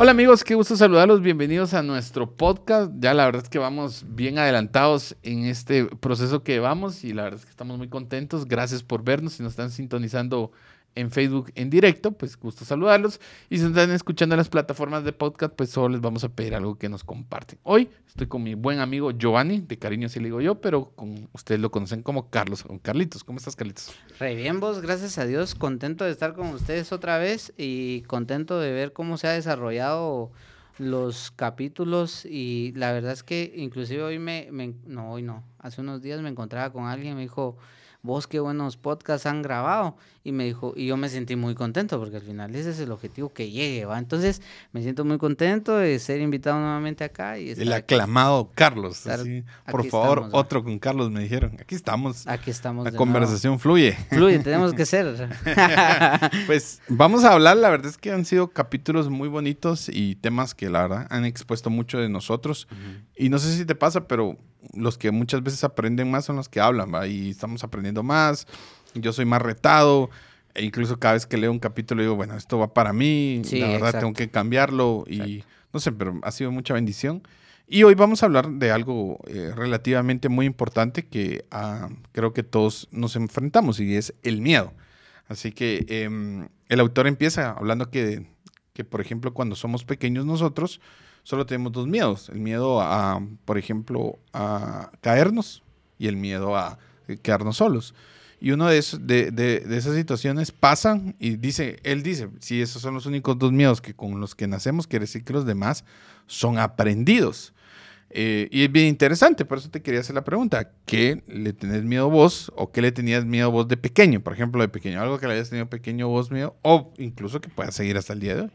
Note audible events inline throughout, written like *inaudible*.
Hola amigos, qué gusto saludarlos, bienvenidos a nuestro podcast. Ya la verdad es que vamos bien adelantados en este proceso que vamos y la verdad es que estamos muy contentos. Gracias por vernos, si nos están sintonizando en Facebook en directo, pues gusto saludarlos. Y si están escuchando las plataformas de podcast, pues solo les vamos a pedir algo que nos comparten. Hoy estoy con mi buen amigo Giovanni, de cariño si le digo yo, pero con ustedes lo conocen como Carlos, con Carlitos. ¿Cómo estás, Carlitos? Re bien, vos, gracias a Dios, contento de estar con ustedes otra vez y contento de ver cómo se ha desarrollado los capítulos y la verdad es que inclusive hoy me, me no, hoy no, hace unos días me encontraba con alguien me dijo, vos qué buenos podcasts han grabado. Y me dijo, y yo me sentí muy contento porque al final ese es el objetivo que llegue, ¿va? Entonces me siento muy contento de ser invitado nuevamente acá. Y el aclamado Carlos. Por favor, otro con Carlos me dijeron. Aquí estamos. Aquí estamos. La conversación fluye. Fluye, *laughs* tenemos que ser. *laughs* pues vamos a hablar, la verdad es que han sido capítulos muy bonitos y temas que la verdad han expuesto mucho de nosotros. Y no sé si te pasa, pero los que muchas veces aprenden más son los que hablan, ¿va? Y estamos aprendiendo más. Yo soy más retado. E incluso cada vez que leo un capítulo digo, bueno, esto va para mí. la verdad tengo que cambiarlo. Y no sé, pero ha sido mucha bendición. Y hoy vamos a hablar de algo eh, relativamente muy importante que ah, creo que todos nos enfrentamos y es el miedo. Así que em, el autor empieza hablando que, que, por ejemplo, cuando somos pequeños nosotros, solo tenemos dos miedos. El miedo a, por ejemplo, a caernos y el miedo a quedarnos solos. Y uno de, esos, de, de, esas situaciones pasan y dice, él dice, si esos son los únicos dos miedos que con los que nacemos, quiere decir que los demás son aprendidos. Eh, y es bien interesante, por eso te quería hacer la pregunta, ¿qué le tenés miedo vos o qué le tenías miedo vos de pequeño? Por ejemplo, de pequeño, algo que le hayas tenido pequeño vos miedo o incluso que pueda seguir hasta el día de hoy.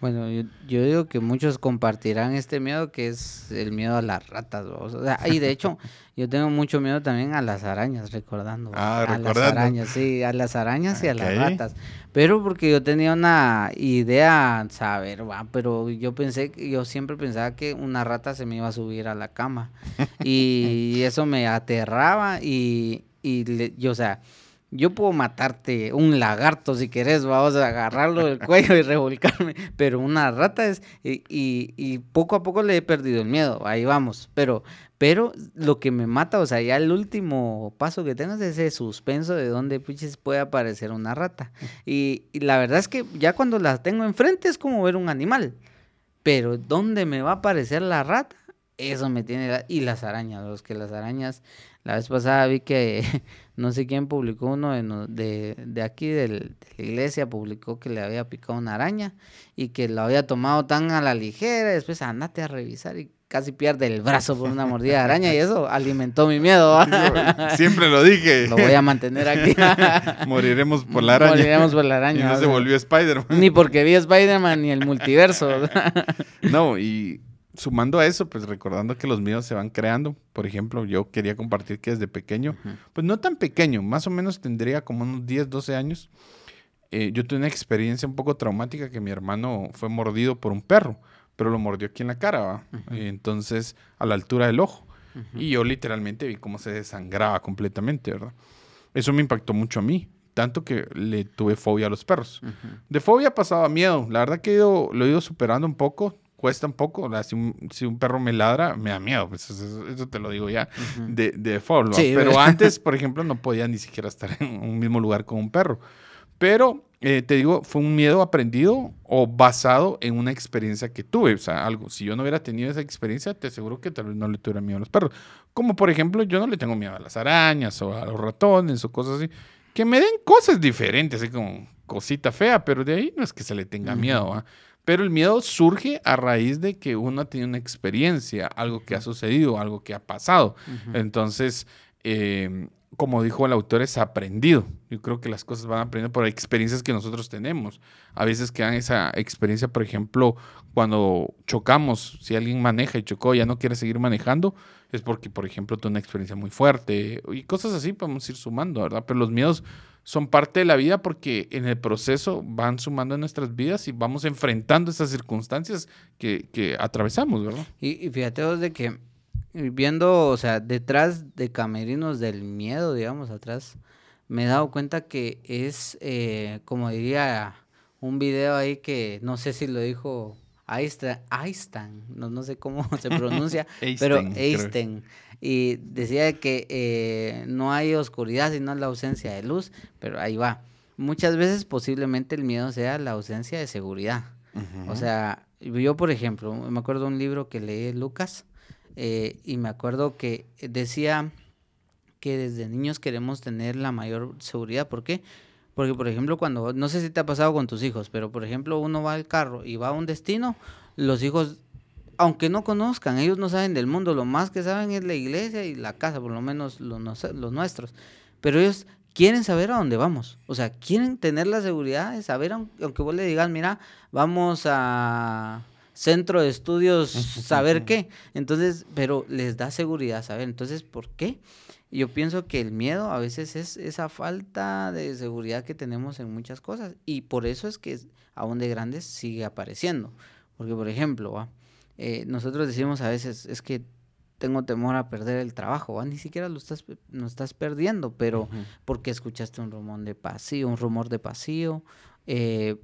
Bueno, yo, digo que muchos compartirán este miedo que es el miedo a las ratas. O sea, y de hecho, *laughs* yo tengo mucho miedo también a las arañas, recordando. Ah, a las arañas, sí, a las arañas y a las ratas. Pero porque yo tenía una idea, saber, va, pero yo pensé, yo siempre pensaba que una rata se me iba a subir a la cama. *laughs* y eso me aterraba y, y yo, o sea, yo puedo matarte un lagarto si querés, vamos a agarrarlo del cuello y revolcarme, pero una rata es, y, y, poco a poco le he perdido el miedo, ahí vamos, pero, pero lo que me mata, o sea, ya el último paso que tengo es ese suspenso de dónde puches puede aparecer una rata. Y, y, la verdad es que ya cuando la tengo enfrente es como ver un animal, pero ¿dónde me va a aparecer la rata? Eso me tiene, y las arañas, los que las arañas la vez pasada vi que *laughs* no sé quién publicó uno de, de, aquí de la iglesia, publicó que le había picado una araña y que lo había tomado tan a la ligera. Después andate a revisar y casi pierde el brazo por una mordida de araña y eso alimentó mi miedo. *laughs* *laughs* Siempre lo dije. Lo voy a mantener aquí. Moriremos por la araña. Moriremos por la araña. Y no se volvió Spider-Man. Ni porque vi Spider-Man ni el multiverso. no, y sumando a eso, pues recordando que los miedos se van creando. Por ejemplo, yo quería compartir que desde pequeño, pues no tan pequeño, más o menos tendría como unos 10, 12 años. Eh, yo tuve una experiencia un poco traumática que mi hermano fue mordido por un perro, pero lo mordió aquí en la cara, ¿va? entonces a la altura del ojo. Y yo literalmente vi cómo se desangraba completamente, ¿verdad? Eso me impactó mucho a mí, tanto que le tuve fobia a los perros. De fobia pasaba miedo. La verdad que lo he ido superando un poco cuesta un poco. Si un, si un perro me ladra, me da miedo. Pues eso, te lo digo ya de, de Pero antes, por *laughs* ejemplo, no podía ni siquiera estar en un mismo lugar con un perro. Pero eh, te digo, fue un miedo aprendido o basado en una experiencia que tuve. O sea, algo, si yo no hubiera tenido esa experiencia, te aseguro que tal vez no le tuviera miedo a los perros. Como por ejemplo, yo no le tengo miedo a las arañas o a los ratones o cosas así. Que me den cosas diferentes, así como cosita fea, pero de ahí no es que se le tenga miedo. Pero el miedo surge a raíz de que uno tiene una experiencia, algo que ha sucedido, algo que ha pasado. Entonces, em, como dijo el autor, es aprendido. Yo creo que las cosas van aprendiendo por experiencias que nosotros tenemos. A veces quedan esa experiencia, por ejemplo, cuando chocamos, si alguien maneja y chocó, ya no quiere seguir manejando, es porque, por ejemplo, tuvo una experiencia muy fuerte y cosas así podemos ir sumando, ¿verdad? Pero los miedos son parte de la vida porque en el proceso van sumando en nuestras vidas y vamos enfrentando esas circunstancias que, atravesamos, ¿verdad? Y, fíjate vos de que viendo, o sea, detrás de camerinos del miedo, digamos, atrás, me he dado cuenta que es, eh, como diría un video ahí que no sé si lo dijo Einstein, Einstein no, no sé cómo *laughs* se pronuncia, *laughs* pero Einstein. Y decía que eh, no hay oscuridad sino la ausencia de luz, pero ahí va. Muchas veces posiblemente el miedo sea la ausencia de seguridad. O sea, yo por ejemplo, me acuerdo de un libro que leí Lucas eh, y me acuerdo que decía que desde niños queremos tener la mayor seguridad. ¿Por qué? Porque, por ejemplo, cuando, no sé si te ha pasado con tus hijos, pero por ejemplo, uno va al carro y va a un destino, los hijos, aunque no conozcan, ellos no saben del mundo, lo más que saben es la iglesia y la casa, por lo menos los, los nuestros. Pero ellos quieren saber a dónde vamos. O sea, quieren tener la seguridad de saber, aunque vos le digas, mira, vamos a centro de estudios, saber qué. Entonces, pero les da seguridad saber. Entonces, ¿por qué? Yo pienso que el miedo a veces es esa falta de seguridad que tenemos en muchas cosas y por eso es que aún de grandes sigue apareciendo. Porque, por ejemplo, eh, nosotros decimos a veces, es que tengo temor a perder el trabajo, ni siquiera lo estás, no estás perdiendo, pero porque escuchaste un rumor de pasillo, un rumor de pasillo, eh,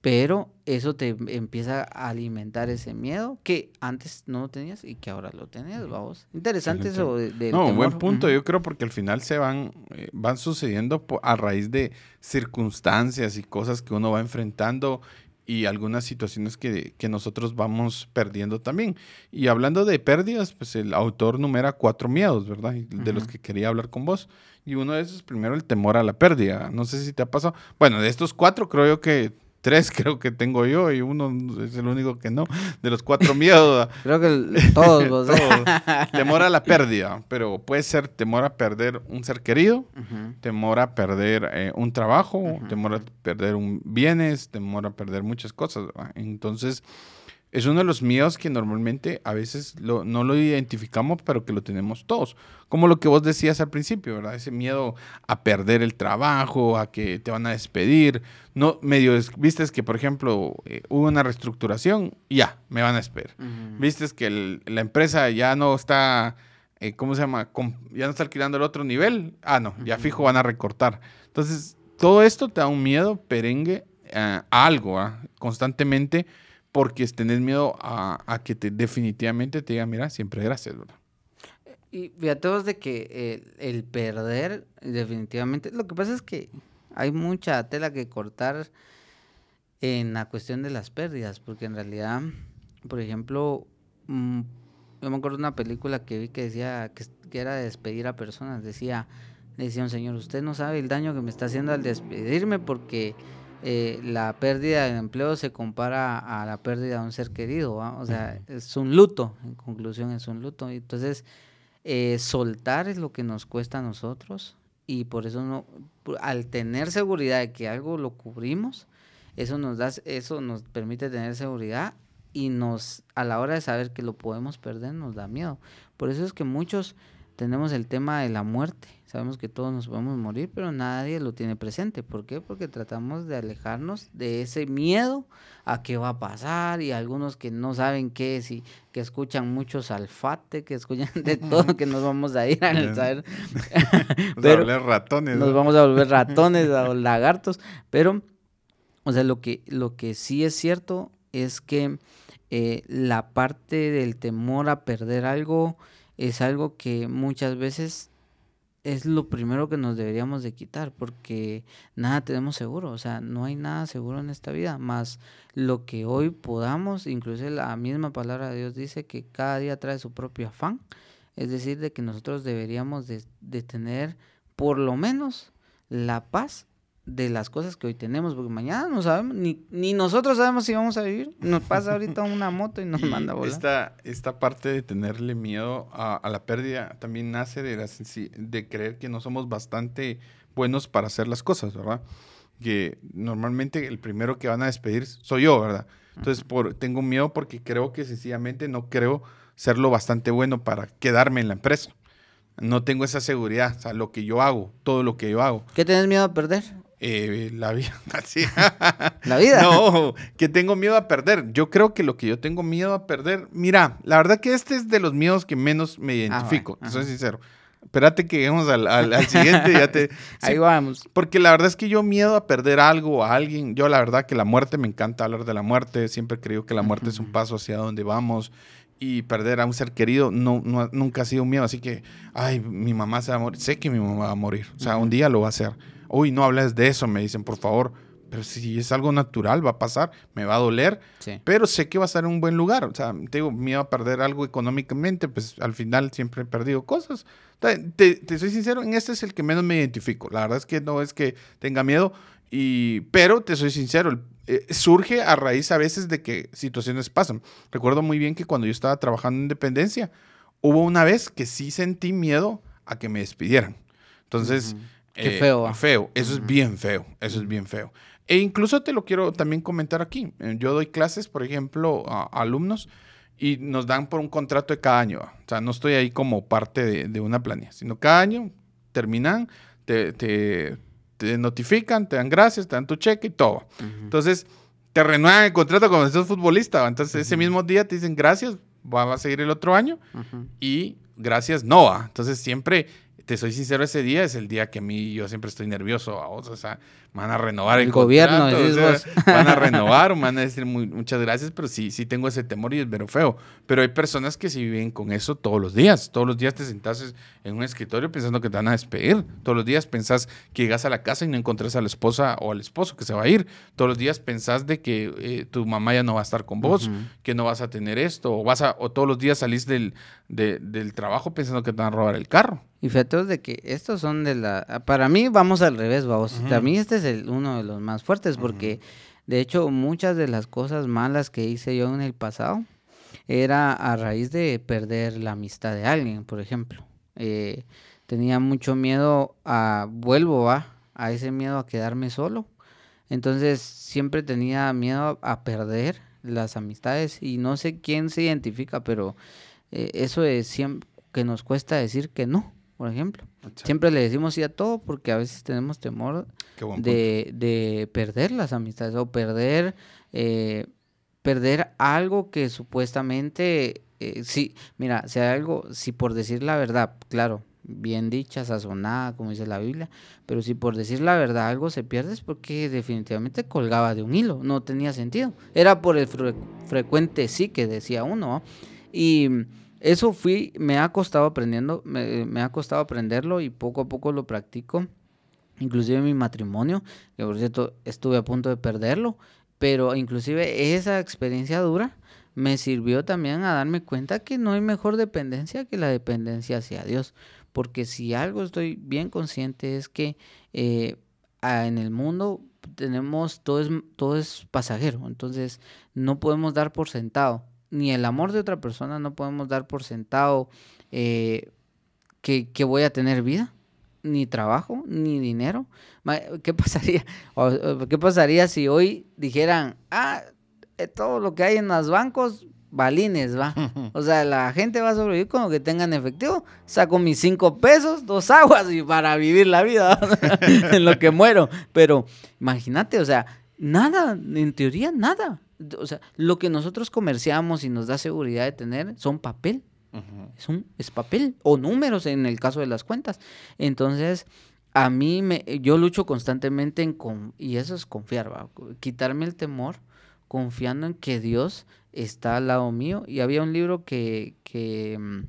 pero eso te empieza a alimentar ese miedo que antes no tenías y que ahora lo tenías, vamos. Interesante eso de, No, buen punto, yo creo porque al final se van, eh, van sucediendo a raíz de circunstancias y cosas que uno va enfrentando y algunas situaciones que, que, nosotros vamos perdiendo también. Y hablando de pérdidas, pues el autor numera cuatro miedos, ¿verdad? De los que quería hablar con vos. Y uno de esos, primero, el temor a la pérdida. No sé si te ha pasado. Bueno, de estos cuatro creo yo que tres *laughs* creo que tengo yo y uno es el único que no, de los cuatro miedos. *laughs* creo que *laughs* todos. temor a la pérdida, pero puede ser temor a perder un ser querido, temor a perder eh, un trabajo, temor a perder un bienes, temor a perder muchas cosas. Entonces, es uno de los miedos que normalmente a veces no lo identificamos, pero que lo tenemos todos. Como lo que vos decías al principio, ¿verdad? Ese miedo a perder el trabajo, a que te van a despedir. No, medio, viste que, por ejemplo, eh, hubo una reestructuración, ya, me van a despedir. Viste que la empresa ya no está, eh, ¿cómo se llama? ya no está alquilando el otro nivel. Ah, no, ya fijo van a recortar. Entonces, todo esto te da un miedo perengue eh, a algo, ¿ah? constantemente porque tenés miedo a, que te, definitivamente te digan, mira, siempre gracias, ¿verdad? Y fíjate vos de que el, perder, definitivamente, lo que pasa es que hay mucha tela que cortar en la cuestión de las pérdidas, porque en realidad, por ejemplo, mm, yo me acuerdo de una película que vi que decía que, que era despedir a personas, decía, le decía un señor, usted no sabe el daño que me está haciendo al despedirme porque eh, la pérdida del empleo se compara a la pérdida de un ser querido, o sea, es un luto, en conclusión es un luto. Entonces, eh, soltar es lo que nos cuesta a nosotros y por eso no, al tener seguridad de que algo lo cubrimos, eso nos da, eso nos permite tener seguridad y nos, a la hora de saber que lo podemos perder, nos da miedo. Por eso es que muchos tenemos el tema de la muerte. Sabemos que todos nos podemos morir, pero nadie lo tiene presente. ¿Por qué? Porque tratamos de alejarnos de ese miedo a qué va a pasar y algunos que no saben qué es y que escuchan mucho salfate, que escuchan de todo, que nos vamos a ir a saber. *laughs* *laughs* pero, volver ratones. Nos vamos a volver *laughs* ratones o lagartos. Pero, o sea, lo que, lo que sí es cierto es que eh, la parte del temor a perder algo es algo que muchas veces es lo primero que nos deberíamos de quitar porque nada tenemos seguro, o sea, no hay nada seguro en esta vida, más lo que hoy podamos, incluso la misma palabra de Dios dice que cada día trae su propio afán, es decir, de que nosotros deberíamos de, de tener por lo menos la paz de las cosas que hoy tenemos, porque mañana no sabemos, ni, ni nosotros sabemos si vamos a vivir. Nos pasa ahorita una moto y nos manda a volar. Esta, esta parte de tenerle miedo a, la pérdida también nace de, de creer que no somos bastante buenos para hacer las cosas, ¿verdad? Que normalmente el primero que van a despedir soy yo, ¿verdad? Entonces por, tengo miedo porque creo que sencillamente no creo serlo bastante bueno para quedarme en la empresa. No tengo esa seguridad, o sea, lo que yo hago, todo lo que yo hago. ¿Qué tienes miedo a perder? Eh, la vida. *laughs* *laughs* la vida. No, que tengo miedo a perder. Yo creo que lo que yo tengo miedo a perder, mira, la verdad que este es de los miedos que menos me ah, identifico, soy sincero. Espérate que lleguemos al, al, siguiente. ya te, *laughs* Ahí vamos. Porque la verdad es que yo miedo a perder algo o a alguien. Yo la verdad que la muerte, me encanta hablar de la muerte. Siempre creo que la muerte es un paso hacia donde vamos. Y perder a un ser querido no, nunca ha sido un miedo. Así que, ay, mi mamá se va a morir. Sé que mi mamá va a morir. O sea, un día lo va a hacer. Uy, no hables de eso, me dicen, por favor pero si es algo natural, va a pasar, me va a doler, pero sé que va a estar en un buen lugar. O sea, tengo miedo a perder algo económicamente, pues al final siempre he perdido cosas. Te, soy sincero, en este es el que menos me identifico. La verdad es que no es que tenga miedo, y, pero te soy sincero, eh, surge a raíz a veces de que situaciones pasan. Recuerdo muy bien que cuando yo estaba trabajando en Independencia, hubo una vez que sí sentí miedo a que me despidieran. Entonces... Qué eh, feo. Feo, eso es bien feo, eso es bien feo. E incluso te lo quiero también comentar aquí. Eh, yo doy clases, por ejemplo, a, alumnos y nos dan por un contrato de cada año. O sea, no estoy ahí como parte de, una planilla, sino cada año terminan, te, te, notifican, te dan gracias, te dan tu cheque y todo. Entonces, te renuevan el contrato como si sos futbolista. Entonces, ese mismo día te dicen gracias, va a seguir el otro año y gracias no Entonces, siempre te soy sincero, ese día es el día que a mí yo siempre estoy nervioso, o sea, van a renovar el, gobierno, *laughs* van a *laughs* renovar, van a decir muchas gracias, pero sí, sí tengo ese temor y es vero feo. Pero hay personas que sí viven con eso todos los días. Todos los días te sentas en un escritorio pensando que te van a despedir. Todos los días pensás que llegas a la casa y no encontrás a la esposa o al esposo que se va a ir. Todos los días pensás de que eh, tu mamá ya no va a estar con vos, que no vas a tener esto, o, vas a, o todos los días salís del, del trabajo pensando que te van a robar el carro. Y fíjate de que estos son de la... Para mí vamos al revés, vamos. Para mí este es el, uno de los más fuertes porque de hecho muchas de las cosas malas que hice yo en el pasado era a raíz de perder la amistad de alguien, por ejemplo. Eh, tenía mucho miedo a... Vuelvo a, a ese miedo a quedarme solo. Entonces siempre tenía miedo a perder las amistades y no sé quién se identifica, pero eh, eso es siempre que nos cuesta decir que no por ejemplo. Siempre le decimos sí a todo porque a veces tenemos temor de, perder las amistades o perder, eh, perder algo que supuestamente, eh, sí, mira, si hay algo, si por decir la verdad, claro, bien dicha, sazonada, como dice la Biblia, pero si por decir la verdad algo se pierde es porque definitivamente colgaba de un hilo, no tenía sentido. Era por el frecuente sí que decía uno. Y eso fui, me ha costado aprendiendo, me, ha costado aprenderlo y poco a poco lo practico. Inclusive mi matrimonio, que por cierto estuve a punto de perderlo, pero inclusive esa experiencia dura me sirvió también a darme cuenta que no hay mejor dependencia que la dependencia hacia Dios. Porque si algo estoy bien consciente es que eh, en el mundo tenemos, todo es, todo es pasajero, entonces no podemos dar por sentado ni el amor de otra persona, no podemos dar por sentado eh, que, voy a tener vida, ni trabajo, ni dinero. ¿Qué *laughs* pasaría? ¿Qué pasaría si hoy dijeran, ah, eh, todo lo que hay en los bancos, balines, va? *laughs* O sea, la gente va a sobrevivir con lo que tengan efectivo. Saco mis cinco pesos, dos aguas y para vivir la vida *laughs* en lo que muero. Pero imagínate, o sea, nada, en teoría, nada o sea, lo que nosotros comerciamos y nos da seguridad de tener son papel. es, un, es papel o números en el caso de las cuentas. Entonces, a mí, me, yo lucho constantemente en, con, y eso es confiar, quitarme el temor, confiando en que Dios está al lado mío. Y había un libro que, que, mm,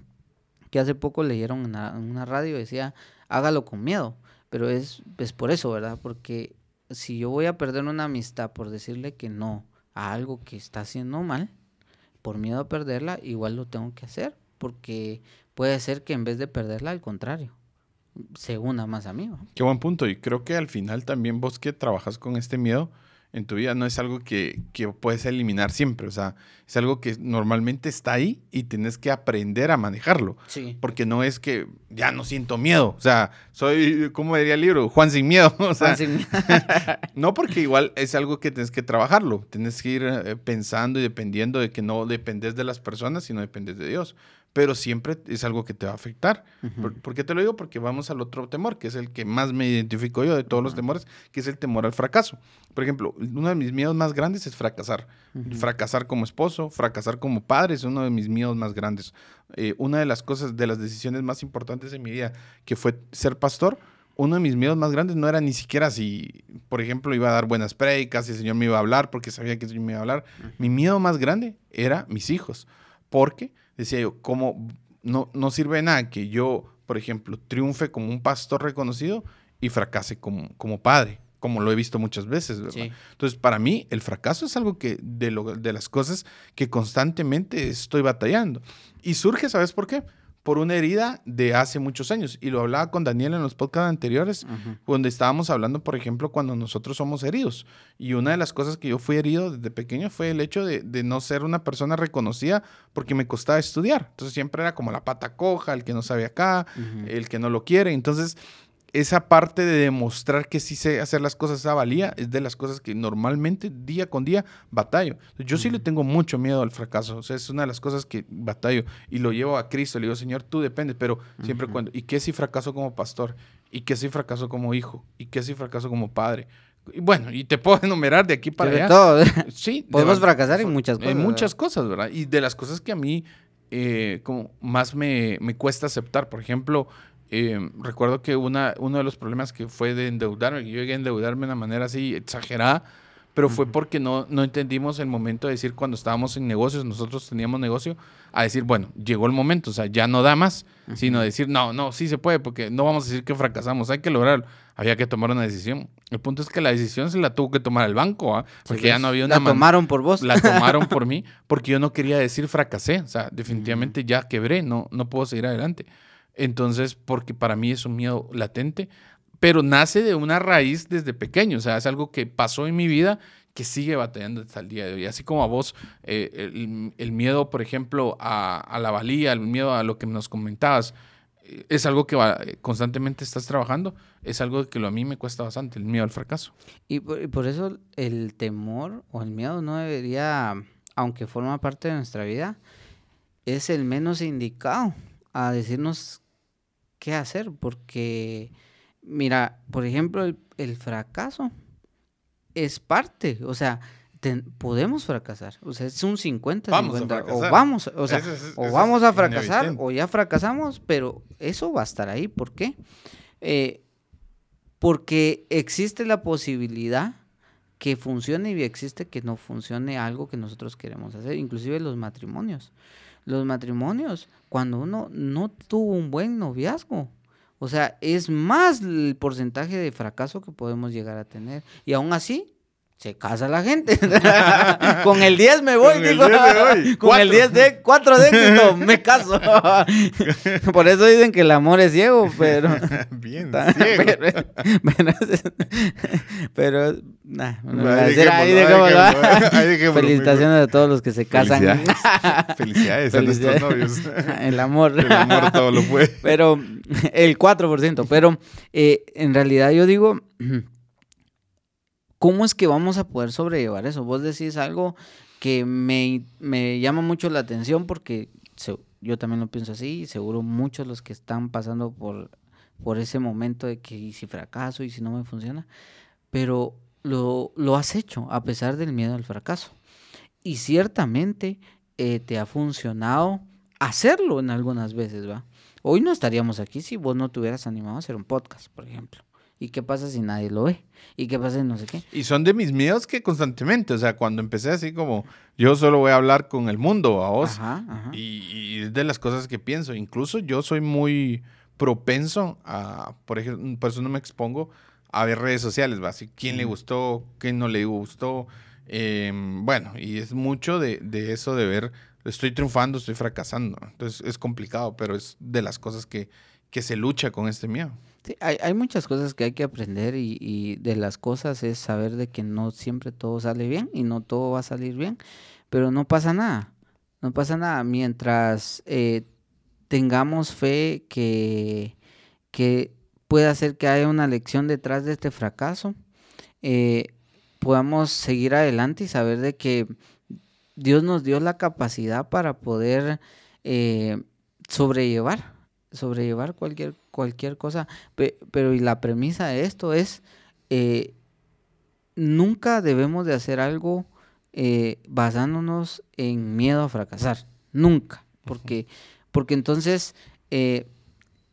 que hace poco leyeron en una, radio, decía, hágalo con miedo. Pero es, es por eso, ¿verdad? Porque si yo voy a perder una amistad por decirle que no, a algo que está haciendo mal, por miedo a perderla, igual lo tengo que hacer, porque puede ser que en vez de perderla, al contrario, se una más a mí. Qué buen punto. Y creo que al final también vos que trabajas con este miedo, en tu vida no es algo que, que, puedes eliminar siempre, o sea, es algo que normalmente está ahí y tienes que aprender a manejarlo. Sí. Porque no es que ya no siento miedo, o sea, soy, ¿cómo diría el libro? Juan sin miedo. *laughs* O sea, sin miedo. *laughs* no porque igual es algo que tienes que trabajarlo, tienes que ir eh, pensando y dependiendo de que no dependes de las personas, sino dependes de Dios. Pero siempre es algo que te va a afectar. ¿Por, qué te lo digo? Porque vamos al otro temor, que es el que más me identifico yo de todos los temores, que es el temor al fracaso. Por ejemplo, uno de mis miedos más grandes es fracasar. Fracasar como esposo, fracasar como padre es uno de mis miedos más grandes. Eh, una de las cosas, de las decisiones más importantes en mi vida, que fue ser pastor, uno de mis miedos más grandes no era ni siquiera si, por ejemplo, iba a dar buenas predicas, si el Señor me iba a hablar, porque sabía que el Señor me iba a hablar. Mi miedo más grande era mis hijos, porque decía yo, como no, no sirve de nada que yo, por ejemplo, triunfe como un pastor reconocido y fracase como, como padre, como lo he visto muchas veces, Entonces, para mí, el fracaso es algo que de, lo, de las cosas que constantemente estoy batallando. Y surge, ¿sabes por qué? Por una herida de hace muchos años. Y lo hablaba con Daniel en los podcasts anteriores, donde estábamos hablando, por ejemplo, cuando nosotros somos heridos. Y una de las cosas que yo fui herido desde pequeño fue el hecho de, no ser una persona reconocida porque me costaba estudiar. Entonces siempre era como la pata coja, el que no sabe acá, el que no lo quiere. Entonces esa parte de demostrar que sí sé hacer las cosas a valía es de las cosas que normalmente día con día batallo. Yo sí le tengo mucho miedo al fracaso, o sea, es una de las cosas que batallo y lo llevo a Cristo, le digo, Señor, tú dependes, pero siempre cuando, ¿y qué si fracaso como pastor? ¿Y qué si fracaso como hijo? ¿Y qué si fracaso como padre? Y bueno, y te *laughs* puedo enumerar de aquí para allá. Todo. Sí. Podemos fracasar en muchas cosas. En muchas cosas, ¿verdad? Y de las cosas que a mí eh, como más me, me cuesta aceptar, por ejemplo, eh, recuerdo que una, uno de los problemas que fue de endeudarme, yo llegué a endeudarme de una manera así exagerada, pero fue porque no, no entendimos el momento de decir cuando estábamos en negocios, nosotros teníamos negocio, a decir, bueno, llegó el momento, o sea, ya no da más, sino decir, no, no, sí se puede, porque no vamos a decir que fracasamos, hay que lograrlo. Había que tomar una decisión. El punto es que la decisión se la tuvo que tomar el banco, ¿ah? porque ya no había una... La tomaron por vos. La tomaron por *laughs* mí, porque yo no quería decir fracasé, o sea, definitivamente ya quebré, no, no puedo seguir adelante. Entonces, porque para mí es un miedo latente, pero nace de una raíz desde pequeño, o sea, es algo que pasó en mi vida que sigue batallando hasta el día de hoy. Así como a vos, eh, el, miedo, por ejemplo, a, la valía, el miedo a lo que nos comentabas, eh, es algo que constantemente estás trabajando, es algo que lo, a mí me cuesta bastante, el miedo al fracaso. Y por, y por, eso el temor o el miedo no debería, aunque forma parte de nuestra vida, es el menos indicado a decirnos qué hacer, porque, mira, por ejemplo, el, fracaso es parte, o sea, podemos fracasar, o sea, es un 50, 50 o vamos, o sea, o vamos a fracasar o ya fracasamos, pero eso va a estar ahí, ¿por qué? Eh, porque existe la posibilidad que funcione y existe que no funcione algo que nosotros queremos hacer, inclusive los matrimonios los matrimonios, cuando uno no tuvo un buen noviazgo. O sea, es más el porcentaje de fracaso que podemos llegar a tener. Y aún así, se casa la gente. *laughs* con el 10 me voy, con el 10 *laughs* de 4 de éxito, me caso. *laughs* Por eso dicen que el amor es ciego, pero. Bien, ciego. Pero, pero, nah, Felicitaciones a todos los que se casan. Felicidades, a nuestros novios. El amor. El amor todo lo puede. Pero el 4%. Pero eh, en realidad yo digo. ¿Cómo es que vamos a poder sobrellevar eso? Vos decís algo que me, llama mucho la atención porque yo también lo pienso así y seguro muchos los que están pasando por, por ese momento de que y si fracaso y si no me funciona, pero lo, lo has hecho a pesar del miedo al fracaso. Y ciertamente eh, te ha funcionado hacerlo en algunas veces, ¿va? Hoy no estaríamos aquí si vos no te hubieras animado a hacer un podcast, por ejemplo. ¿Y qué pasa si nadie lo ve? ¿Y qué pasa si no sé qué? Y son de mis miedos que constantemente, o sea, cuando empecé así como, yo solo voy a hablar con el mundo, a vos, Y, es de las cosas que pienso. Incluso yo soy muy propenso a, por ejemplo, por eso no me expongo a ver redes sociales, ¿va? Así, quién le gustó, quién no le gustó. Em, bueno, y es mucho de, de eso de ver, estoy triunfando, estoy fracasando. Entonces es complicado, pero es de las cosas que, que se lucha con este miedo. Sí, hay, hay, muchas cosas que hay que aprender y, de las cosas es saber de que no siempre todo sale bien y no todo va a salir bien, pero no pasa nada, no pasa nada. Mientras eh, tengamos fe que, que pueda hacer que haya una lección detrás de este fracaso, eh, podamos seguir adelante y saber de que Dios nos dio la capacidad para poder eh, sobrellevar, sobrellevar cualquier, cualquier cosa. pero y la premisa de esto es, eh, nunca debemos de hacer algo eh, basándonos en miedo a fracasar, nunca, porque, porque entonces eh,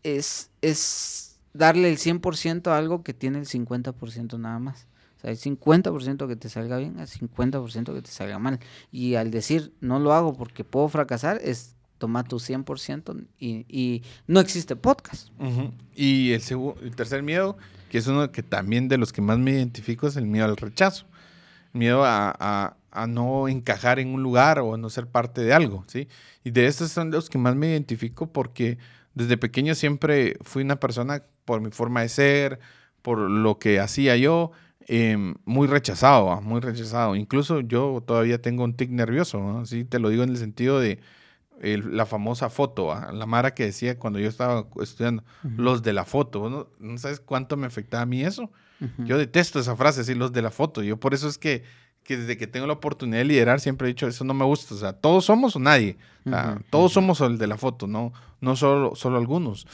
es, es darle el 100% a algo que tiene el 50% nada más. O sea, hay 50% que te salga bien, hay 50% que te salga mal. Y al decir no lo hago porque puedo fracasar, es tomar tu 100% y, y no existe podcast. Y el, el tercer miedo, que es uno que también de los que más me identifico, es el miedo al rechazo. Miedo a, a, no encajar en un lugar o a no ser parte de algo, ¿sí? Y de estos son los que más me identifico porque desde pequeño siempre fui una persona por mi forma de ser, por lo que hacía yo, Em, muy rechazado, muy rechazado. Incluso yo todavía tengo un tic nervioso, así te lo digo en el sentido de la famosa foto, la Mara que decía cuando yo estaba estudiando, los de la foto. ¿no? sabes cuánto me afectaba a mí eso? Yo detesto esa frase, así, los de la foto. Yo por eso es que, que, desde que tengo la oportunidad de liderar siempre he dicho, eso no me gusta. O sea, todos somos o nadie. todos somos el de la foto, no, no solo, solo algunos.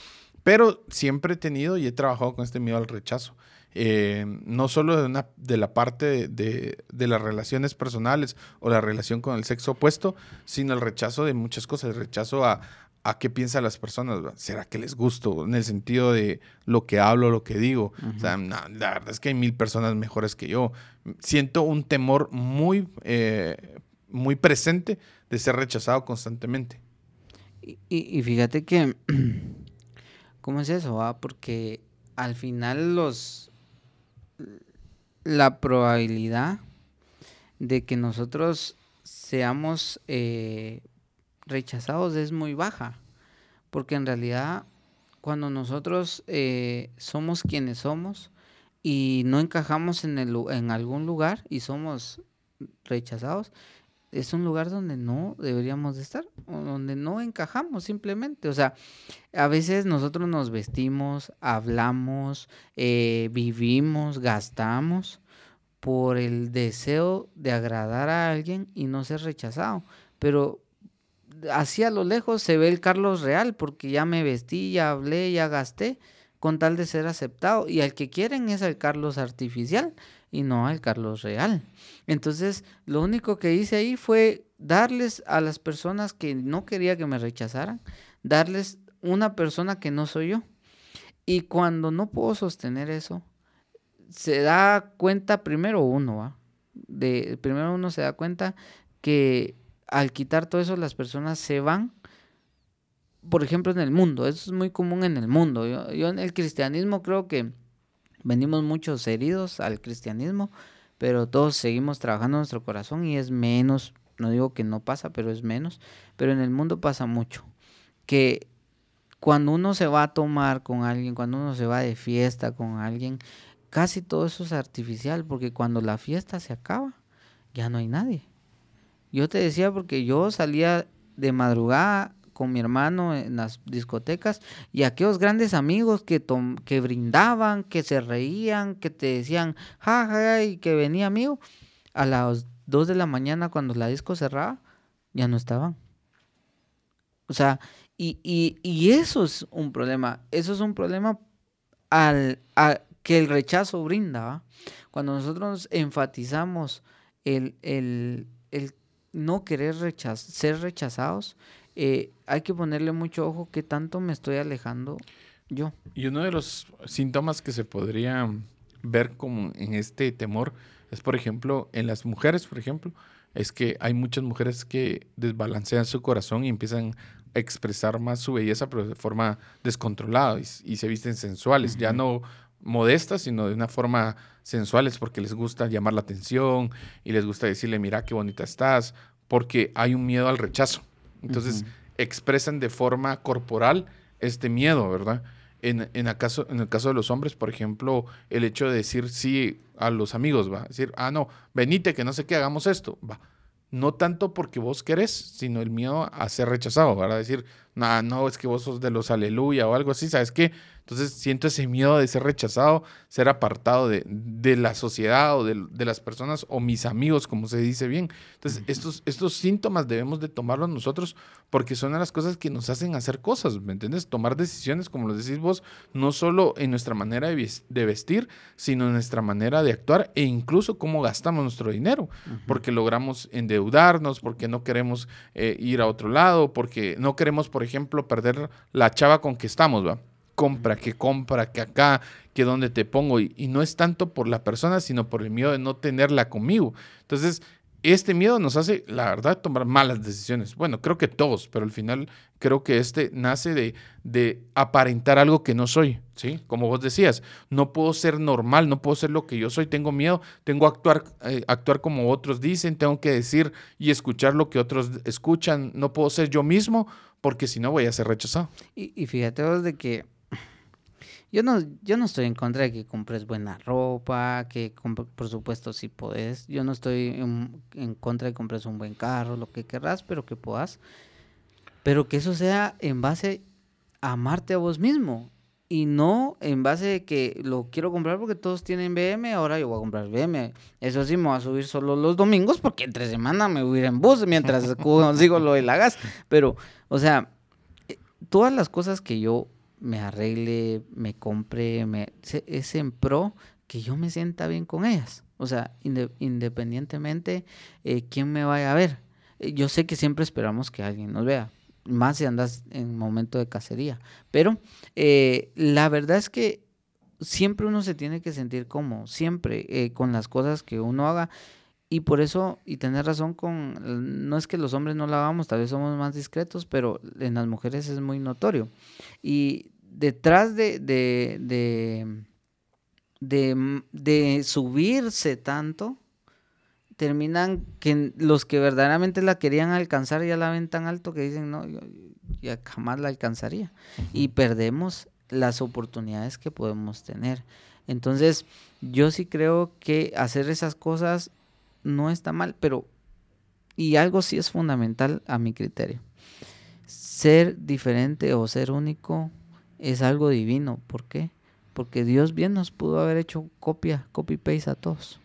Pero siempre he tenido y he trabajado con este miedo al rechazo. Eh, no solo de, una, de la parte de, las relaciones personales o la relación con el sexo opuesto, sino el rechazo de muchas cosas, el rechazo a, a qué piensan las personas, ¿será que les gusto? En el sentido de lo que hablo, lo que digo. O sea, la verdad es que hay mil personas mejores que yo. Siento un temor muy, eh, muy presente de ser rechazado constantemente. Y, y, fíjate que, *clears throat* ¿cómo es eso? Ah? Porque al final los, la probabilidad de que nosotros seamos eh, rechazados es muy baja, porque en realidad cuando nosotros eh, somos quienes somos y no encajamos en, el, en algún lugar y somos rechazados, es un lugar donde no deberíamos de estar, donde no encajamos simplemente. O sea, a veces nosotros nos vestimos, hablamos, eh, vivimos, gastamos por el deseo de agradar a alguien y no ser rechazado. Pero así a lo lejos se ve el Carlos real, porque ya me vestí, ya hablé, ya gasté, con tal de ser aceptado. Y al que quieren es el Carlos artificial y no al Carlos real. Entonces, lo único que hice ahí fue darles a las personas que no quería que me rechazaran, darles una persona que no soy yo. Y cuando no puedo sostener eso, se da cuenta primero uno, De, primero uno se da cuenta que al quitar todo eso las personas se van, por ejemplo, en el mundo. Eso es muy común en el mundo. yo en el cristianismo creo que venimos muchos heridos al cristianismo, pero todos seguimos trabajando en nuestro corazón y es menos, no digo que no pasa, pero es menos, pero en el mundo pasa mucho, que cuando uno se va a tomar con alguien, cuando uno se va de fiesta con alguien, casi todo eso es artificial, porque cuando la fiesta se acaba, ya no hay nadie. Yo te decía porque yo salía de madrugada con mi hermano en las discotecas y aquellos grandes amigos que, que brindaban, que se reían, que te decían ja, y que venía amigo, a las 2 de la mañana cuando la disco cerraba, ya no estaban. O sea, y, y, eso es un problema, eso es un problema al, que el rechazo brinda. Cuando nosotros enfatizamos el, el, el no querer ser rechazados, eh, hay que ponerle mucho ojo que tanto me estoy alejando yo. Y uno de los síntomas que se podría ver como en este temor es, por ejemplo, en las mujeres, por ejemplo, es que hay muchas mujeres que desbalancean su corazón y empiezan a expresar más su belleza, pero de forma descontrolada y, se visten sensuales, ya no modestas, sino de una forma sensuales porque les gusta llamar la atención y les gusta decirle, mira qué bonita estás, porque hay un miedo al rechazo. Entonces, expresan de forma corporal este miedo, ¿verdad? En, en, acaso, en el caso de los hombres, por ejemplo, el hecho de decir sí a los amigos, va. Decir, ah, no, venite, que no sé qué, hagamos esto, va. No tanto porque vos querés, sino el miedo a ser rechazado, ¿verdad? Decir, no, no, es que vos sos de los aleluya o algo así, ¿sabes qué? Entonces siento ese miedo de ser rechazado, ser apartado de, la sociedad o de, las personas o mis amigos, como se dice bien. Entonces estos, estos síntomas debemos de tomarlos nosotros porque son las cosas que nos hacen hacer cosas, ¿me entiendes? Tomar decisiones, como lo decís vos, no solo en nuestra manera de vestir, sino en nuestra manera de actuar e incluso cómo gastamos nuestro dinero, porque logramos endeudarnos, porque no queremos eh, ir a otro lado, porque no queremos, por ejemplo, perder la chava con que estamos, ¿va? Compra, que compra, que acá, que donde te pongo. Y, no es tanto por la persona, sino por el miedo de no tenerla conmigo. Entonces, este miedo nos hace, la verdad, tomar malas decisiones. Bueno, creo que todos, pero al final creo que este nace de, de aparentar algo que no soy, ¿sí? Como vos decías, no puedo ser normal, no puedo ser lo que yo soy, tengo miedo, tengo que actuar, eh, actuar como otros dicen, tengo que decir y escuchar lo que otros escuchan, no puedo ser yo mismo porque si no voy a ser rechazado. Y, y fíjate vos de que yo no, yo no estoy en contra de que compres buena ropa, que por supuesto si puedes. Yo no estoy en, contra de que compres un buen carro, lo que querrás, pero que puedas. Pero que eso sea en base a amarte a vos mismo. Y no en base de que lo quiero comprar porque todos tienen BM, ahora yo voy a comprar BM. Eso sí, me voy a subir solo los domingos porque entre semana me voy a ir en bus mientras *laughs* consigo lo de la gas. Pero, o sea, eh, todas las cosas que yo me arregle, me compre, me, es en pro que yo me sienta bien con ellas. O sea, independientemente eh, quién me vaya a ver. Eh, yo sé que siempre esperamos que alguien nos vea, más si andas en momento de cacería. Pero eh, la verdad es que siempre uno se tiene que sentir como, siempre, con las cosas que uno haga. Y por eso, y tener razón con, no es que los hombres no la hagamos, tal vez somos más discretos, pero en las mujeres es muy notorio. Y detrás de, de, de, subirse tanto, terminan que los que verdaderamente la querían alcanzar ya la ven tan alto que dicen, no, yo, ya jamás la alcanzaría. Y perdemos las oportunidades que podemos tener. Entonces, yo sí creo que hacer esas cosas no está mal, pero, y algo sí es fundamental a mi criterio. Ser diferente o ser único es algo divino. ¿Por qué? Porque Dios bien nos pudo haber hecho copia, copy-paste a todos.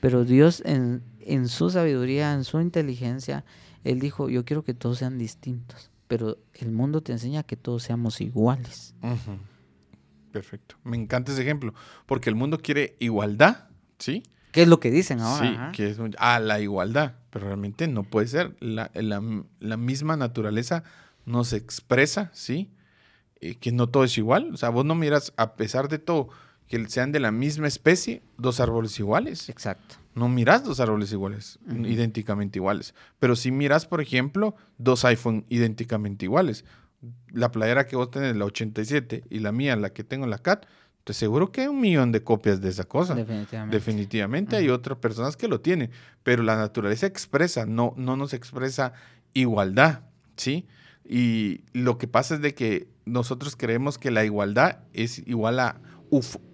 Pero Dios en, en su sabiduría, en su inteligencia, Él dijo, yo quiero que todos sean distintos. Pero el mundo te enseña que todos seamos iguales. Perfecto. Me encanta ese ejemplo. Porque el mundo quiere igualdad, ¿sí? ¿Qué es lo que dicen ahora? Sí, que es ah, la igualdad. Pero realmente no puede ser. La, la, la misma naturaleza nos expresa, ¿sí? Eh, que no todo es igual. O sea, vos no miras, a pesar de todo, que sean de la misma especie, dos árboles iguales. Exacto. No miras dos árboles iguales, idénticamente iguales. Pero si miras, por ejemplo, dos iPhone idénticamente iguales. La playera que vos tenés, la 87, y la mía, la que tengo, la CAT, te seguro que hay un millón de copias de esa cosa. Definitivamente. Definitivamente hay otras personas que lo tienen, pero la naturaleza expresa, no, no nos expresa igualdad, ¿sí? Y lo que pasa es de que nosotros creemos que la igualdad es igual a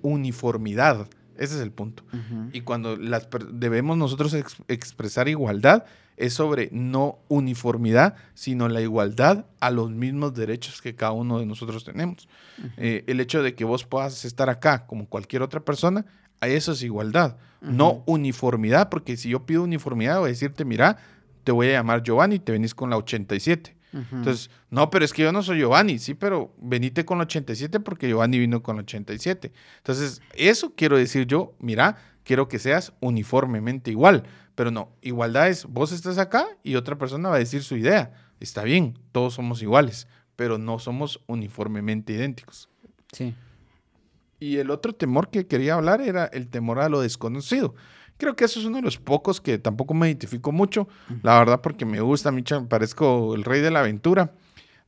uniformidad. Ese es el punto. Y cuando las debemos nosotros expresar igualdad, es sobre no uniformidad, sino la igualdad a los mismos derechos que cada uno de nosotros tenemos. Eh, el hecho de que vos puedas estar acá como cualquier otra persona, a eso es igualdad, no uniformidad, porque si yo pido uniformidad, voy a decirte, mira, te voy a llamar Giovanni, te venís con la 87. Entonces, no, pero es que yo no soy Giovanni, sí, pero venite con el 87 porque Giovanni vino con el 87. Entonces, eso quiero decir yo, mira, quiero que seas uniformemente igual, pero no, igualdad es, vos estás acá y otra persona va a decir su idea. Está bien, todos somos iguales, pero no somos uniformemente idénticos. Sí. Y el otro temor que quería hablar era el temor a lo desconocido. Creo que eso es uno de los pocos que tampoco me identifico mucho, la verdad, porque me gusta, mí parezco el rey de la aventura.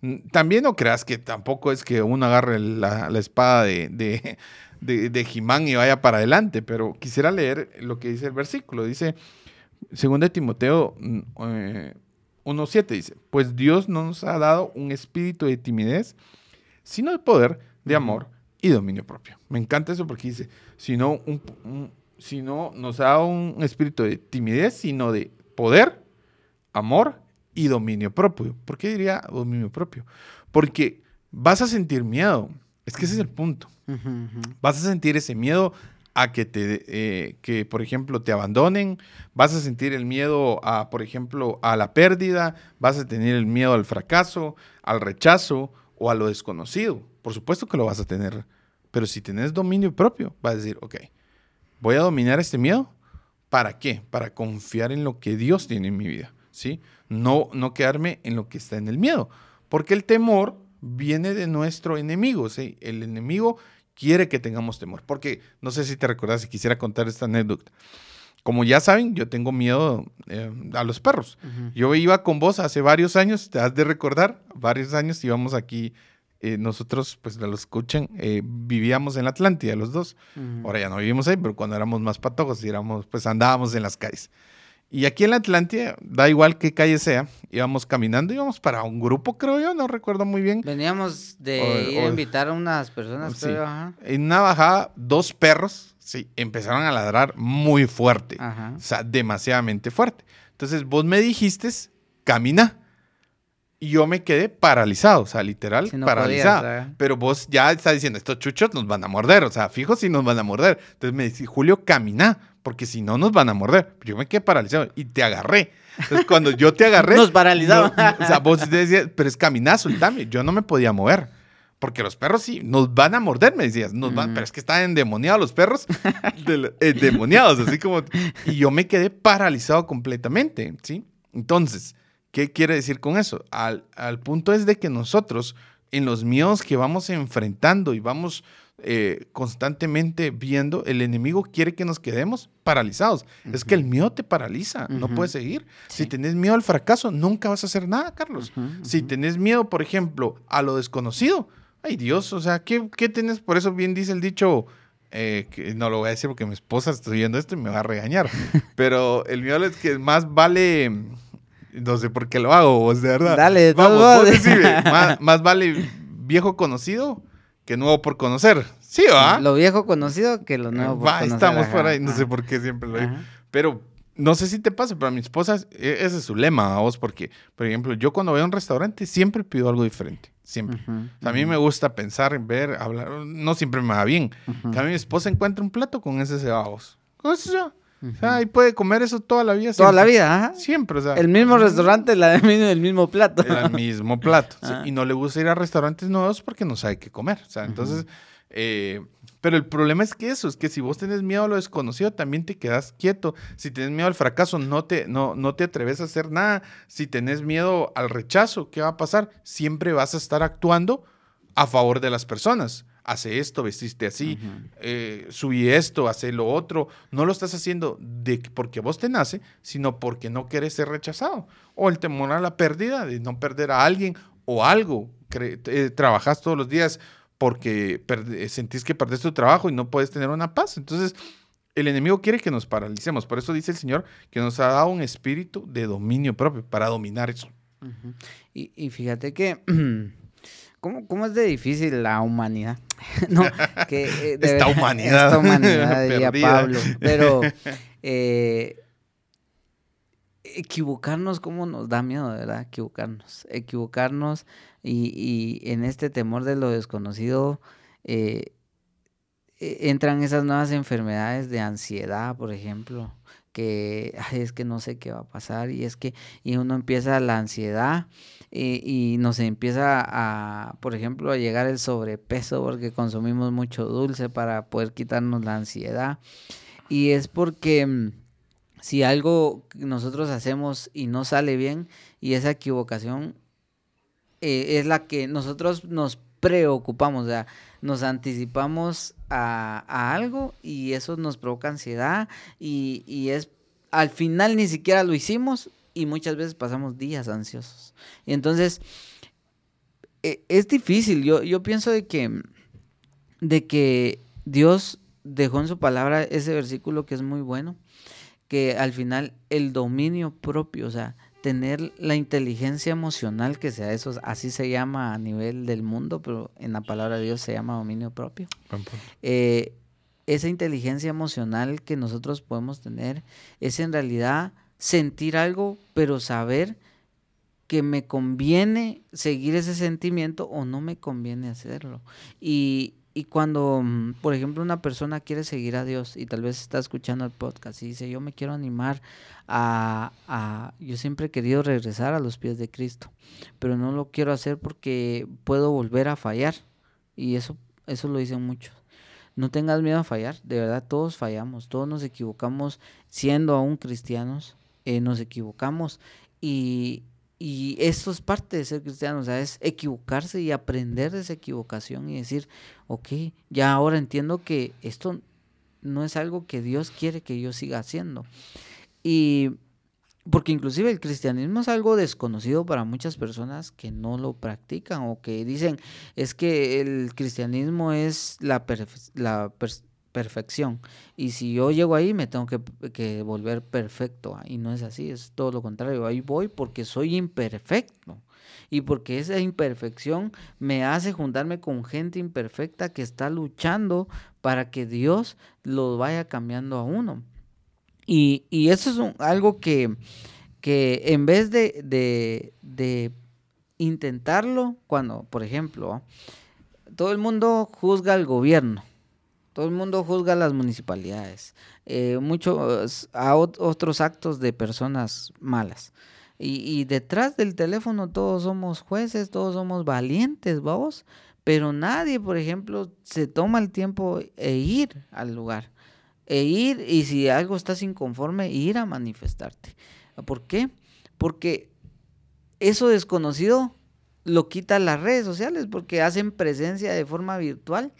Mm, también no creas que tampoco es que uno agarre la, espada de, de, *laughs* de, Jimán y vaya para adelante, pero quisiera leer lo que dice el versículo. Dice, según de Timoteo 1.7, mm, eh, dice, pues Dios no nos ha dado un espíritu de timidez, sino de poder, de amor y dominio propio. Me encanta eso porque dice, sino un sino nos da un espíritu de timidez, sino de poder, amor y dominio propio. ¿Por qué diría dominio propio? Porque vas a sentir miedo. Es que ese es el punto. Vas a sentir ese miedo a que te, eh, que por ejemplo te abandonen, vas a sentir el miedo a, por ejemplo, a la pérdida, vas a tener el miedo al fracaso, al rechazo o a lo desconocido. Por supuesto que lo vas a tener, pero si tienes dominio propio, vas a decir, ok, voy a dominar este miedo, ¿para qué? Para confiar en lo que Dios tiene en mi vida, ¿sí? No, no quedarme en lo que está en el miedo, porque el temor viene de nuestro enemigo, ¿sí? El enemigo quiere que tengamos temor. Porque no sé si te recuerdas, si quisiera contar esta anécdota. Como ya saben, yo tengo miedo eh, a los perros. Yo iba con vos hace varios años, te has de recordar, varios años íbamos aquí, eh, nosotros, pues los escuchan, eh, vivíamos en la Atlántida los dos. Ahora ya no vivimos ahí, pero cuando éramos más patojos, íbamos, pues andábamos en las calles. Y aquí en la Atlántida, da igual qué calle sea, íbamos caminando, íbamos para un grupo, creo yo, no recuerdo muy bien. Veníamos de ir a invitar a unas personas, sí. En una bajada, dos perros, sí, empezaron a ladrar muy fuerte, o sea, demasiadamente fuerte. Entonces vos me dijiste, camina. Y yo me quedé paralizado, o sea, literal, paralizado. Pero vos ya estás diciendo, estos chuchos nos van a morder, o sea, fijo si nos van a morder. Entonces me dice, Julio, camina porque si no nos van a morder. Yo me quedé paralizado y te agarré. Entonces, cuando yo te agarré. *laughs* nos paralizaba. o sea, vos decías, pero es caminar, soltame. Yo no me podía mover. Porque los perros sí, nos van a morder, me decías. Nos van, Pero es que están endemoniados los perros. *laughs* endemoniados, así como. Y yo me quedé paralizado completamente, ¿sí? Entonces, ¿qué quiere decir con eso? Al, al punto es de que nosotros, en los miedos que vamos enfrentando y vamos eh, constantemente viendo, el enemigo quiere que nos quedemos paralizados. Es que el miedo te paraliza, no puedes seguir. Si tenés miedo al fracaso, nunca vas a hacer nada, Carlos. Si tenés miedo, por ejemplo, a lo desconocido, ay Dios, o sea, ¿qué, qué tenés? Por eso bien dice el dicho, eh, que no lo voy a decir porque mi esposa está viendo esto y me va a regañar, *laughs* pero el miedo es que más vale... No sé por qué lo hago, vos, de verdad. Dale, Vamos, *laughs* más, más vale viejo conocido que nuevo por conocer. Sí, ¿va? Lo viejo conocido que lo nuevo por conocer. Estamos por ahí, no sé por qué siempre lo digo. Pero no sé si te pasa, pero a mi esposa e, ese es su lema a vos, porque, por ejemplo, yo cuando voy a un restaurante siempre pido algo diferente. Siempre. a mí me gusta pensar, ver, hablar. No siempre me va bien. Que a mi esposa encuentra un plato con ese cebados. Con ese o sea, y puede comer eso toda la vida. Toda la vida, ajá. Siempre, o sea. El mismo restaurante, la *laughs* el mismo plato. El mismo plato. Y no le gusta ir a restaurantes nuevos porque no sabe qué comer. O sea, entonces, eh, pero el problema es que eso, es que si vos tenés miedo a lo desconocido, también te quedas quieto. Si tenés miedo al fracaso, no te, no, no te atreves a hacer nada. Si tenés miedo al rechazo, ¿qué va a pasar? Siempre vas a estar actuando a favor de las personas hace esto, vestiste así, eh, subí esto, hace lo otro. No lo estás haciendo de porque vos te nace, sino porque no quieres ser rechazado. O el temor a la pérdida, de no perder a alguien o algo. Eh, trabajas todos los días porque sentís que perdés tu trabajo y no puedes tener una paz. Entonces, el enemigo quiere que nos paralicemos. Por eso dice el Señor que nos ha dado un espíritu de dominio propio para dominar eso. y fíjate que *clears throat* ¿Cómo, ¿Cómo, es de difícil la humanidad? *laughs* no, que, eh, esta humanidad. Esta humanidad, diría *laughs* Pablo. Pero *laughs* eh, equivocarnos, ¿cómo nos da miedo, verdad? Equivocarnos. Equivocarnos y, y en este temor de lo desconocido eh, e, entran esas nuevas enfermedades de ansiedad, por ejemplo, que es que no sé qué va a pasar y es que y uno empieza la ansiedad y, nos empieza a, por ejemplo, a llegar el sobrepeso porque consumimos mucho dulce para poder quitarnos la ansiedad. Y es porque mm, si algo nosotros hacemos y no sale bien y esa equivocación eh, es la que nosotros nos preocupamos, o sea, nos anticipamos a, algo y eso nos provoca ansiedad y, y es al final ni siquiera lo hicimos y muchas veces pasamos días ansiosos. Y entonces, e, es difícil. Yo, yo pienso de que, de que Dios dejó en su palabra ese versículo que es muy bueno, que al final el dominio propio, o sea, tener la inteligencia emocional, que sea eso, así se llama a nivel del mundo, pero en la palabra de Dios se llama dominio propio. Eh, esa inteligencia emocional que nosotros podemos tener es en realidad sentir algo, pero saber que me conviene seguir ese sentimiento o no me conviene hacerlo. Y, y cuando, mm, por ejemplo, una persona quiere seguir a Dios y tal vez está escuchando el podcast y dice, yo me quiero animar a, a, yo siempre he querido regresar a los pies de Cristo, pero no lo quiero hacer porque puedo volver a fallar. Y eso, eso lo dicen muchos. No tengas miedo a fallar, de verdad todos fallamos, todos nos equivocamos siendo aún cristianos, eh, nos equivocamos y, y esto es parte de ser cristiano, o sea, es equivocarse y aprender de esa equivocación y decir, ok, ya ahora entiendo que esto no es algo que Dios quiere que yo siga haciendo. Y porque inclusive el cristianismo es algo desconocido para muchas personas que no lo practican o que dicen es que el cristianismo es la, la perfección. Y si yo llego ahí, me tengo que, volver perfecto. Y no es así, es todo lo contrario. Ahí voy porque soy imperfecto. Y porque esa imperfección me hace juntarme con gente imperfecta que está luchando para que Dios lo vaya cambiando a uno. Y, eso es algo que, que en vez de, intentarlo, cuando, por ejemplo, todo el mundo juzga al gobierno todo el mundo juzga a las municipalidades, eh, muchos a otros actos de personas malas. Y, detrás del teléfono todos somos jueces, todos somos valientes, vamos. Pero nadie, por ejemplo, se toma el tiempo e ir al lugar. E ir, y si algo estás inconforme, ir a manifestarte. ¿Por qué? Porque eso desconocido lo quitan las redes sociales, porque hacen presencia de forma virtual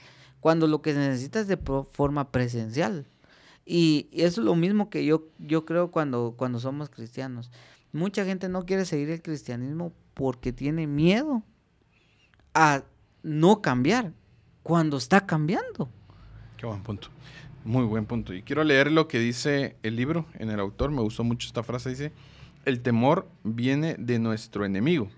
cuando lo que necesitas es de forma presencial. Y, eso es lo mismo que yo, yo creo cuando, cuando somos cristianos. Mucha gente no quiere seguir el cristianismo porque tiene miedo a no cambiar cuando está cambiando. Qué buen punto. Muy buen punto. Y quiero leer lo que dice el libro en el autor. Me gustó mucho esta frase. Dice, el temor viene de nuestro enemigo.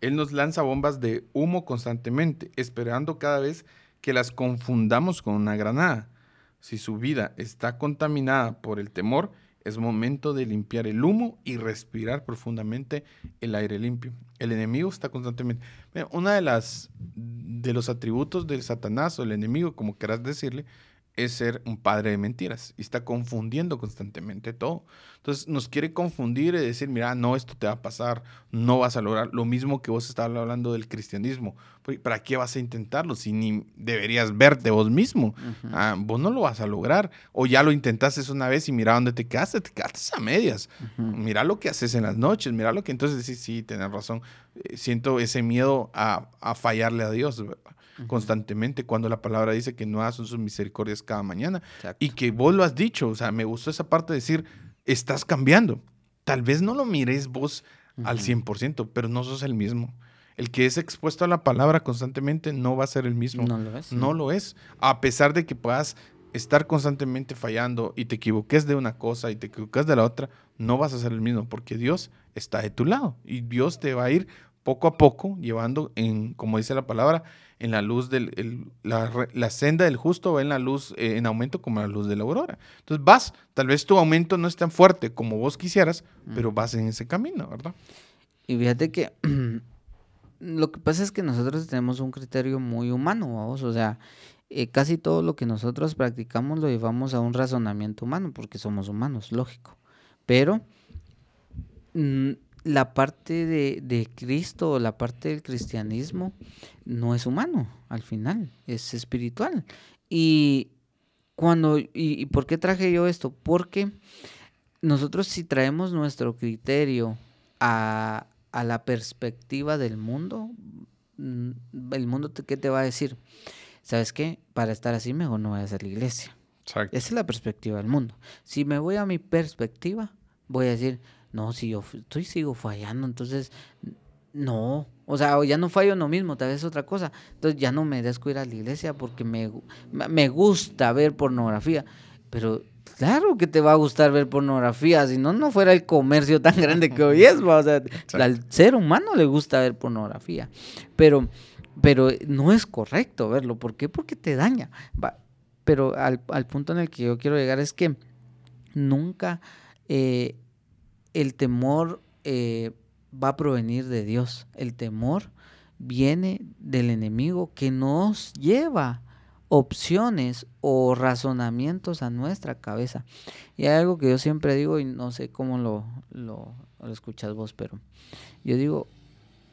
Él nos lanza bombas de humo constantemente, esperando cada vez que las confundamos con una granada. Si su vida está contaminada por el temor, es momento de limpiar el humo y respirar profundamente el aire limpio. El enemigo está constantemente. una de las de los atributos del Satanás o el enemigo, como quieras decirle, es ser un padre de mentiras y está confundiendo constantemente todo. Entonces nos quiere confundir y decir, mira, no, esto te va a pasar, no vas a lograr lo mismo que vos estabas hablando del cristianismo. ¿Para qué vas a intentarlo si ni deberías verte vos mismo? Ah, vos no lo vas a lograr. O ya lo intentaste una vez y mira dónde te quedaste, te quedaste a medias. Mira lo que haces en las noches, mira lo que entonces decís, sí, tenés razón. Eh, siento ese miedo a, a fallarle a Dios constantemente cuando la palabra dice que no hacen sus misericordias cada mañana. Y que vos lo has dicho, o sea, me gustó esa parte de decir, estás cambiando. Tal vez no lo mires vos al 100%, pero no sos el mismo. El que es expuesto a la palabra constantemente no va a ser el mismo. No lo es. No lo es. A pesar de que puedas estar constantemente fallando y te equivoques de una cosa y te equivoques de la otra, no vas a ser el mismo porque Dios está de tu lado y Dios te va a ir poco a poco llevando en, como dice la palabra, en la luz del, la, senda del justo va en la luz, eh, en aumento como la luz de la aurora. Entonces vas, tal vez tu aumento no es tan fuerte como vos quisieras, pero vas en ese camino, ¿verdad? Y fíjate que *clears throat* lo que pasa es que nosotros tenemos un criterio muy humano, vamos, o sea, eh, casi todo lo que nosotros practicamos lo llevamos a un razonamiento humano, porque somos humanos, lógico. Pero mm, la parte de, de Cristo, la parte del cristianismo, no es humano al final, es espiritual. Y cuando, y, por qué traje yo esto? Porque nosotros si traemos nuestro criterio a, a la perspectiva del mundo, mm, el mundo qué te va a decir, ¿sabes qué? Para estar así mejor no voy a la iglesia. Esa es la perspectiva del mundo. Si me voy a mi perspectiva, voy a decir, no, si yo estoy sigo fallando, entonces no, o sea, ya no fallo en lo mismo, tal vez otra cosa. Entonces ya no me desco ir a la iglesia porque me, me gusta ver pornografía. Pero claro que te va a gustar ver pornografía, si no, no fuera el comercio tan grande que hoy es. O sea, *laughs* al ser humano le gusta ver pornografía. Pero, pero no es correcto verlo. ¿Por qué? Porque te daña. pero al, al punto en el que yo quiero llegar es que nunca... Eh, el temor eh, va a provenir de Dios. El temor viene del enemigo que nos lleva opciones o razonamientos a nuestra cabeza. Y hay algo que yo siempre digo y no sé cómo lo, lo, escuchas vos, pero yo digo,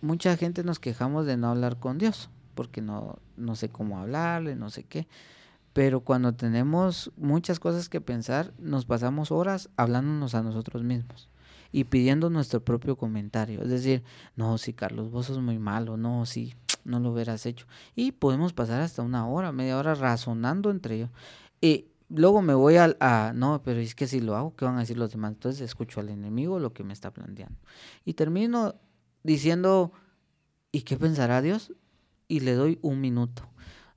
mucha gente nos quejamos de no hablar con Dios, porque no, no sé cómo hablarle, no sé qué. Pero cuando tenemos muchas cosas que pensar, nos pasamos horas hablándonos a nosotros mismos y pidiendo nuestro propio comentario. Es decir, no, si Carlos, vos sos muy malo, no, si *tsk* no lo hubieras hecho. Y podemos pasar hasta una hora, media hora razonando entre ellos. Y luego me voy al, a, no, pero es que si lo hago, ¿qué van a decir los demás? Entonces escucho al enemigo lo que me está planteando. Y termino diciendo, ¿y qué pensará Dios? Y le doy un minuto.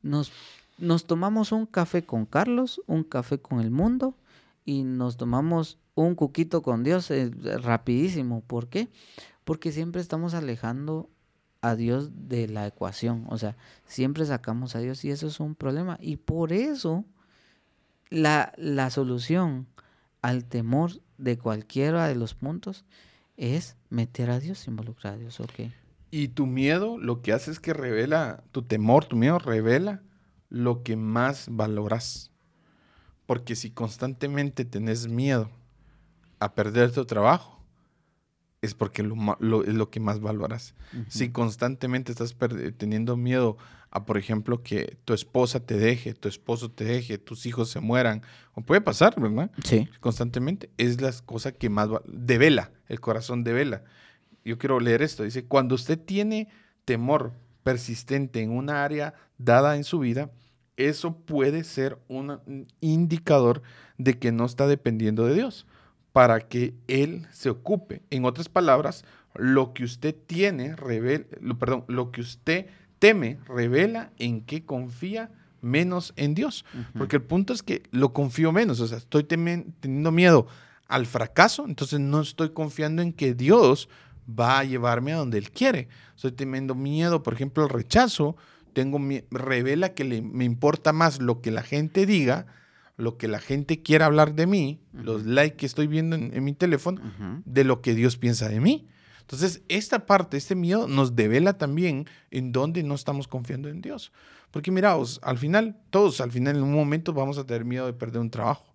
Nos, nos tomamos un café con Carlos, un café con el mundo y nos tomamos un cuquito con Dios eh, rapidísimo. ¿Por qué? Porque siempre estamos alejando a Dios de la ecuación. O sea, siempre sacamos a Dios y eso es un problema. Y por eso la, la solución al temor de cualquiera de los puntos es meter a Dios, involucrar a Dios. Y tu miedo lo que hace es que revela, tu temor, tu miedo revela lo que más valoras. Porque si constantemente tenés miedo a perder tu trabajo, es porque lo, es lo que más valoras. Si constantemente estás teniendo miedo a, por ejemplo, que tu esposa te deje, tu esposo te deje, tus hijos se mueran, o puede pasar, ¿verdad? Sí. Constantemente, es la cosa que más devela, el corazón devela. Yo quiero leer esto, dice, cuando usted tiene temor persistente en una área dada en su vida, eso puede ser un indicador de que no está dependiendo de Dios para que Él se ocupe. En otras palabras, lo que usted tiene, revela, perdón, lo que usted teme, revela en qué confía menos en Dios. Porque el punto es que lo confío menos, o sea, estoy teniendo miedo al fracaso, entonces no estoy confiando en que Dios va a llevarme a donde Él quiere. Estoy teniendo miedo, por ejemplo, al rechazo, tengo, revela que le, me importa más lo que la gente diga lo que la gente quiera hablar de mí, los likes que estoy viendo en, mi teléfono, de lo que Dios piensa de mí. Entonces, esta parte, este miedo nos devela también en dónde no estamos confiando en Dios. Porque miraos, al final, todos al final en un momento vamos a tener miedo de perder un trabajo.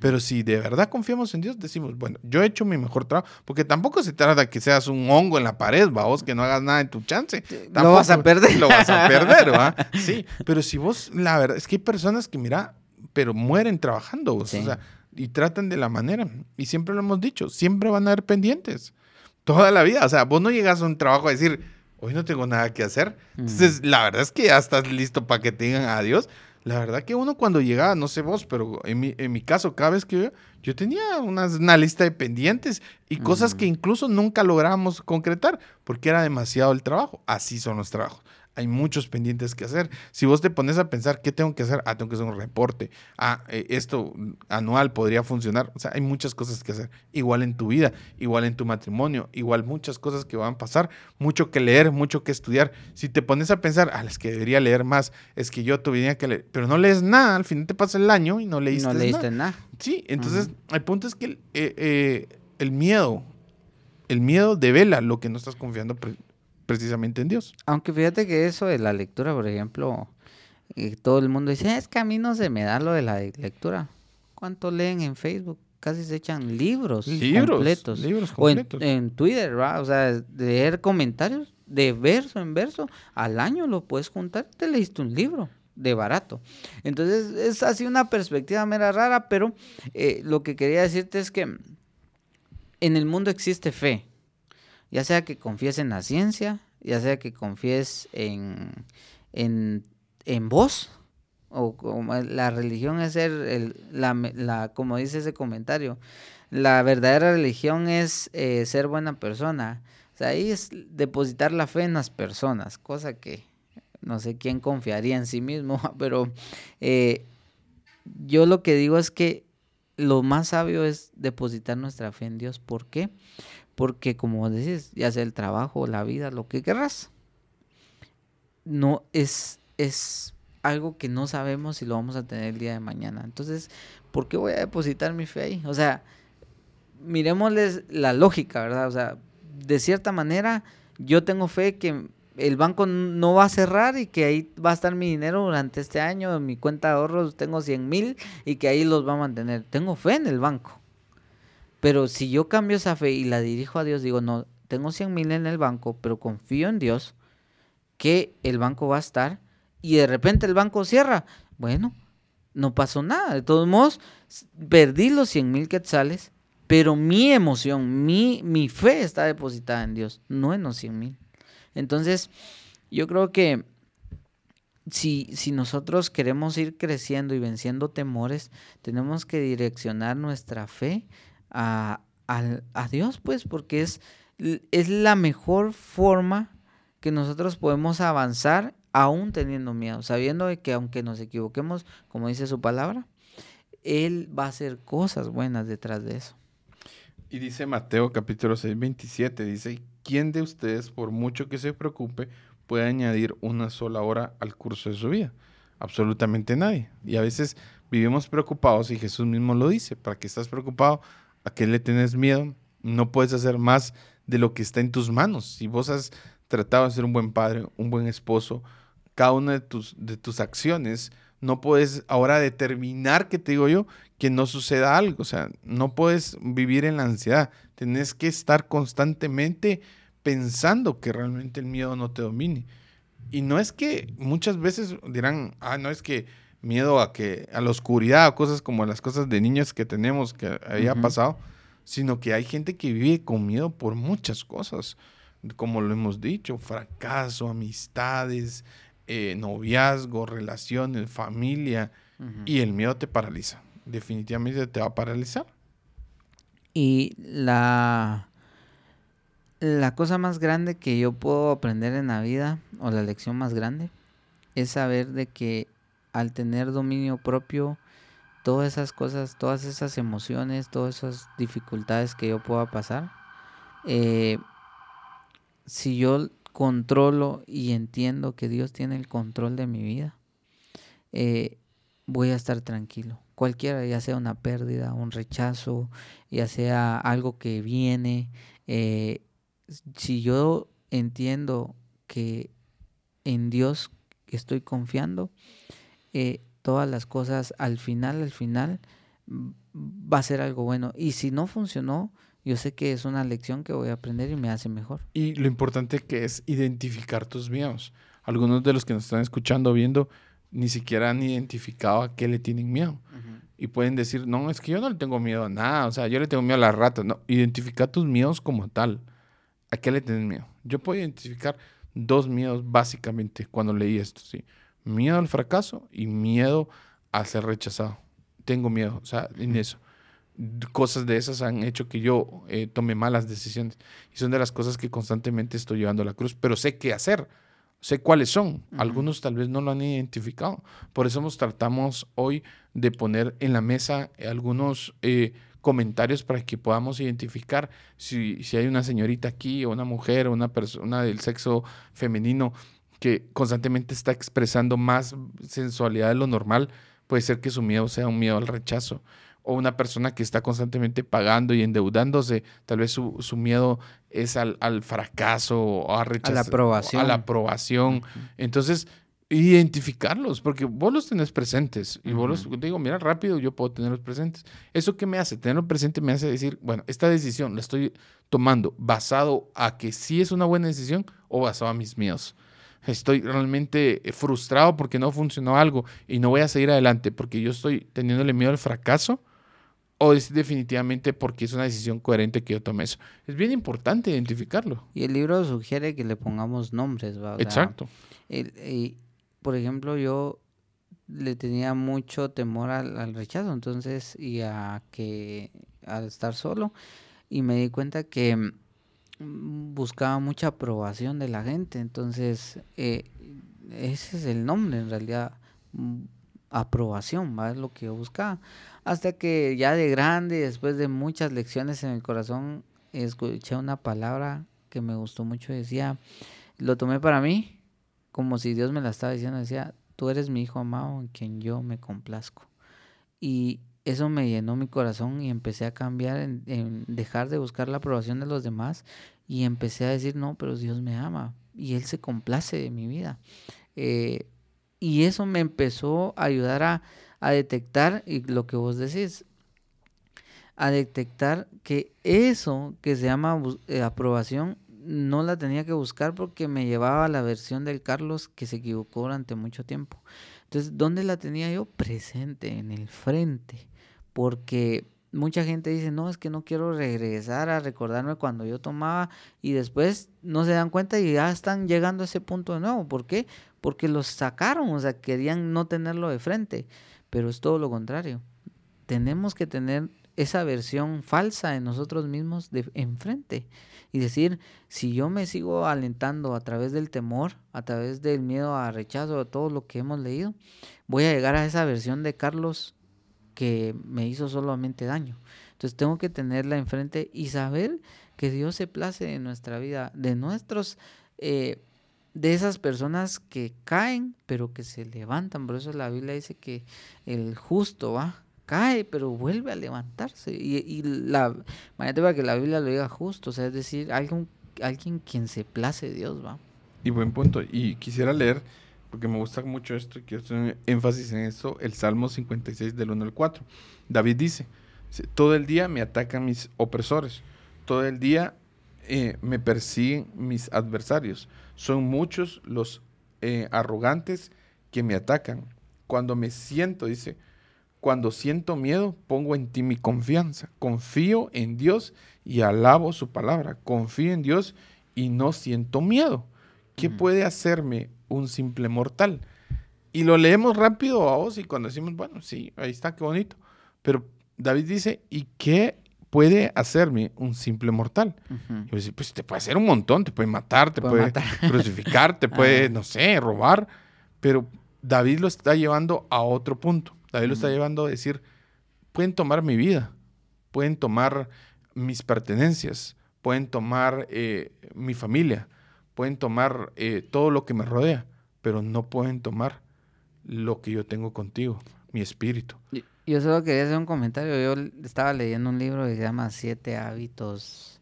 Pero si de verdad confiamos en Dios, decimos, bueno, yo he hecho mi mejor trabajo, porque tampoco se trata de que seas un hongo en la pared, va, vos que no hagas nada en tu chance. lo vas a perder. Lo vas a perder, ¿va? *laughs* Sí, pero si vos, la verdad, es que hay personas que, mira, pero mueren trabajando, o sea, y tratan de la manera. Y siempre lo hemos dicho, siempre van a haber pendientes. Toda la vida. O sea, vos no llegas a un trabajo a decir, hoy no tengo nada que hacer. Entonces, la verdad es que ya estás listo para que te digan adiós. La verdad que uno cuando llegaba, no sé vos, pero en mi, en mi caso, cada vez que yo, yo tenía una lista de pendientes y cosas que incluso nunca lográbamos concretar porque era demasiado el trabajo. Así son los trabajos hay muchos pendientes que hacer. Si vos te pones a pensar, ¿qué tengo que hacer? Ah, tengo que hacer un reporte. Ah, eh, esto anual podría funcionar. O sea, hay muchas cosas que hacer. Igual en tu vida, igual en tu matrimonio, igual muchas cosas que van a pasar. Mucho que leer, mucho que estudiar. Si te pones a pensar, ah, es que debería leer más, es que yo tuviera que leer, pero no lees nada, al final te pasa el año y no leíste, no leíste nada. Sí, entonces el punto es que eh, eh, el miedo, el miedo devela lo que no estás confiando precisamente en Dios. Aunque fíjate que eso de la lectura, por ejemplo, eh, todo el mundo dice, es que a mí no se me da lo de la lectura. ¿Cuánto leen en Facebook? Casi se echan libros, completos. Libros completos. O en, Twitter, ¿verdad? O sea, leer comentarios de verso en verso, al año lo puedes juntar, te leíste un libro de barato. Entonces, es así una perspectiva mera rara, pero eh, lo que quería decirte es que en el mundo existe fe ya sea que confíes en la ciencia, ya sea que confíes en, en, en vos, o como la religión es ser, el, la, la, como dice ese comentario, la verdadera religión es eh, ser buena persona. O sea, ahí es depositar la fe en las personas, cosa que no sé quién confiaría en sí mismo, *laughs* pero eh, yo lo que digo es que lo más sabio es depositar nuestra fe en Dios. ¿Por qué? Porque como decís, ya sea el trabajo, la vida, lo que querrás, no es, es algo que no sabemos si lo vamos a tener el día de mañana. Entonces, ¿por qué voy a depositar mi fe ahí? O sea, miremosles la lógica, ¿verdad? O sea, de cierta manera, yo tengo fe que el banco no va a cerrar y que ahí va a estar mi dinero durante este año, en mi cuenta de ahorros tengo 100 mil y que ahí los va a mantener. Tengo fe en el banco. Pero si yo cambio esa fe y la dirijo a Dios, digo, no, tengo 100 mil en el banco, pero confío en Dios que el banco va a estar y de repente el banco cierra. Bueno, no pasó nada. De todos modos, perdí los 100 mil quetzales, pero mi emoción, mi, mi fe está depositada en Dios, no en los 100 mil. Entonces, yo creo que si, si nosotros queremos ir creciendo y venciendo temores, tenemos que direccionar nuestra fe a, a Dios, pues, porque es, es la mejor forma que nosotros podemos avanzar aún teniendo miedo, sabiendo que aunque nos equivoquemos, como dice su palabra, Él va a hacer cosas buenas detrás de eso. Y dice Mateo capítulo 6, 27, dice, ¿quién de ustedes, por mucho que se preocupe, puede añadir una sola hora al curso de su vida? Absolutamente nadie. Y a veces vivimos preocupados y Jesús mismo lo dice, ¿para qué estás preocupado? ¿A qué le tienes miedo? No puedes hacer más de lo que está en tus manos. Si vos has tratado de ser un buen padre, un buen esposo, cada una de tus, de tus acciones, no puedes ahora determinar, que te digo yo, que no suceda algo. O sea, no puedes vivir en la ansiedad. Tienes que estar constantemente pensando que realmente el miedo no te domine. Y no es que muchas veces dirán, ah, no es que miedo a que a la oscuridad o cosas como las cosas de niños que tenemos que haya pasado, sino que hay gente que vive con miedo por muchas cosas, como lo hemos dicho, fracaso, amistades, eh, noviazgo, relaciones, familia, y el miedo te paraliza. Definitivamente te va a paralizar. Y la, la cosa más grande que yo puedo aprender en la vida, o la lección más grande, es saber de que al tener dominio propio, todas esas cosas, todas esas emociones, todas esas dificultades que yo pueda pasar, eh, si yo controlo y entiendo que Dios tiene el control de mi vida, eh, voy a estar tranquilo. Cualquiera, ya sea una pérdida, un rechazo, ya sea algo que viene, eh, si yo entiendo que en Dios estoy confiando, eh, todas las cosas al final, al final, va a ser algo bueno. Y si no funcionó, yo sé que es una lección que voy a aprender y me hace mejor. Y lo importante que es identificar tus miedos. Algunos de los que nos están escuchando, viendo, ni siquiera han identificado a qué le tienen miedo. Y pueden decir, no, es que yo no le tengo miedo a nada, o sea, yo le tengo miedo a las ratas. No, identifica tus miedos como tal. ¿A qué le tienes miedo? Yo puedo identificar dos miedos básicamente cuando leí esto, ¿sí? Miedo al fracaso y miedo a ser rechazado. Tengo miedo, o sea, en eso cosas de esas han hecho que yo eh, tome malas decisiones. Y son de las cosas que constantemente estoy llevando a la cruz, pero sé qué hacer, sé cuáles son. Algunos tal vez no lo han identificado. Por eso nos tratamos hoy de poner en la mesa algunos eh, comentarios para que podamos identificar si, si, hay una señorita aquí o una mujer o una persona del sexo femenino que constantemente está expresando más sensualidad de lo normal. Puede ser que su miedo sea un miedo al rechazo o una persona que está constantemente pagando y endeudándose, tal vez su, miedo es al, fracaso o a rechazar. A la aprobación. A la aprobación. Entonces, identificarlos, porque vos los tenés presentes y vos los digo, mira, rápido yo puedo tenerlos presentes. ¿Eso qué me hace? Tenerlos presente me hace decir, bueno, esta decisión la estoy tomando basado a que sí es una buena decisión o basado a mis miedos. Estoy realmente frustrado porque no funcionó algo y no voy a seguir adelante porque yo estoy teniéndole miedo al fracaso o es definitivamente porque es una decisión coherente que yo tomé eso. Es bien importante identificarlo. Y el libro sugiere que le pongamos nombres, ¿verdad? Exacto. y, por ejemplo, yo le tenía mucho temor al, rechazo, entonces, y a que al estar solo, y me di cuenta que buscaba mucha aprobación de la gente, entonces, eh, ese es el nombre en realidad, mm, aprobación, ¿va? Lo que buscaba. Hasta que ya de grande, después de muchas lecciones en el corazón, escuché una palabra que me gustó mucho. Decía, lo tomé para mí, como si Dios me la estaba diciendo. Decía, tú eres mi hijo amado en quien yo me complazco. Y eso me llenó mi corazón y empecé a cambiar en, dejar de buscar la aprobación de los demás y empecé a decir, no, pero Dios me ama y Él se complace de mi vida. Eh, y eso me empezó a ayudar a, a detectar, y lo que vos decís, a detectar que eso que se llama eh, aprobación no la tenía que buscar porque me llevaba a la versión del Carlos que se equivocó durante mucho tiempo. Entonces, ¿dónde la tenía yo? Presente, en el frente. Porque mucha gente dice, no, es que no quiero regresar a recordarme cuando yo tomaba y después no se dan cuenta y ya están llegando a ese punto de nuevo. ¿Por qué? Porque los sacaron, o sea, querían no tenerlo de frente. Pero es todo lo contrario. Tenemos que tener esa versión falsa de nosotros mismos de enfrente y decir, si yo me sigo alentando a través del temor, a través del miedo a rechazo, de todo lo que hemos leído, voy a llegar a esa versión de Carlos que me hizo solamente daño. Entonces tengo que tenerla enfrente y saber que Dios se place en nuestra vida, de nuestros, eh, de esas personas que caen, pero que se levantan. Por eso la Biblia dice que el justo va cae, pero vuelve a levantarse. Y, y la, imagínate para que la Biblia lo diga justo, o sea, es decir, alguien, alguien quien se place Dios, va. Y buen punto. Y quisiera leer, porque me gusta mucho esto y quiero hacer énfasis en esto, el Salmo 56 del 1 al 4. David dice, todo el día me atacan mis opresores, todo el día eh, me persiguen mis adversarios. Son muchos los eh, arrogantes que me atacan. Cuando me siento, dice, cuando siento miedo, pongo en ti mi confianza. Confío en Dios y alabo su palabra. Confío en Dios y no siento miedo. ¿Qué puede hacerme un simple mortal? Y lo leemos rápido a vos y cuando decimos, bueno, sí, ahí está, qué bonito. Pero David dice, ¿y qué puede hacerme un simple mortal? Y pues te puede hacer un montón, te puede matar, te puede, *laughs* crucificar, te *laughs* puede, no sé, robar. Pero David lo está llevando a otro punto. David lo está llevando a decir, pueden tomar mi vida, pueden tomar mis pertenencias, pueden tomar eh, mi familia, pueden tomar eh, todo lo que me rodea, pero no pueden tomar lo que yo tengo contigo, mi espíritu. Yo solo quería hacer un comentario. Yo estaba leyendo un libro que se llama Siete hábitos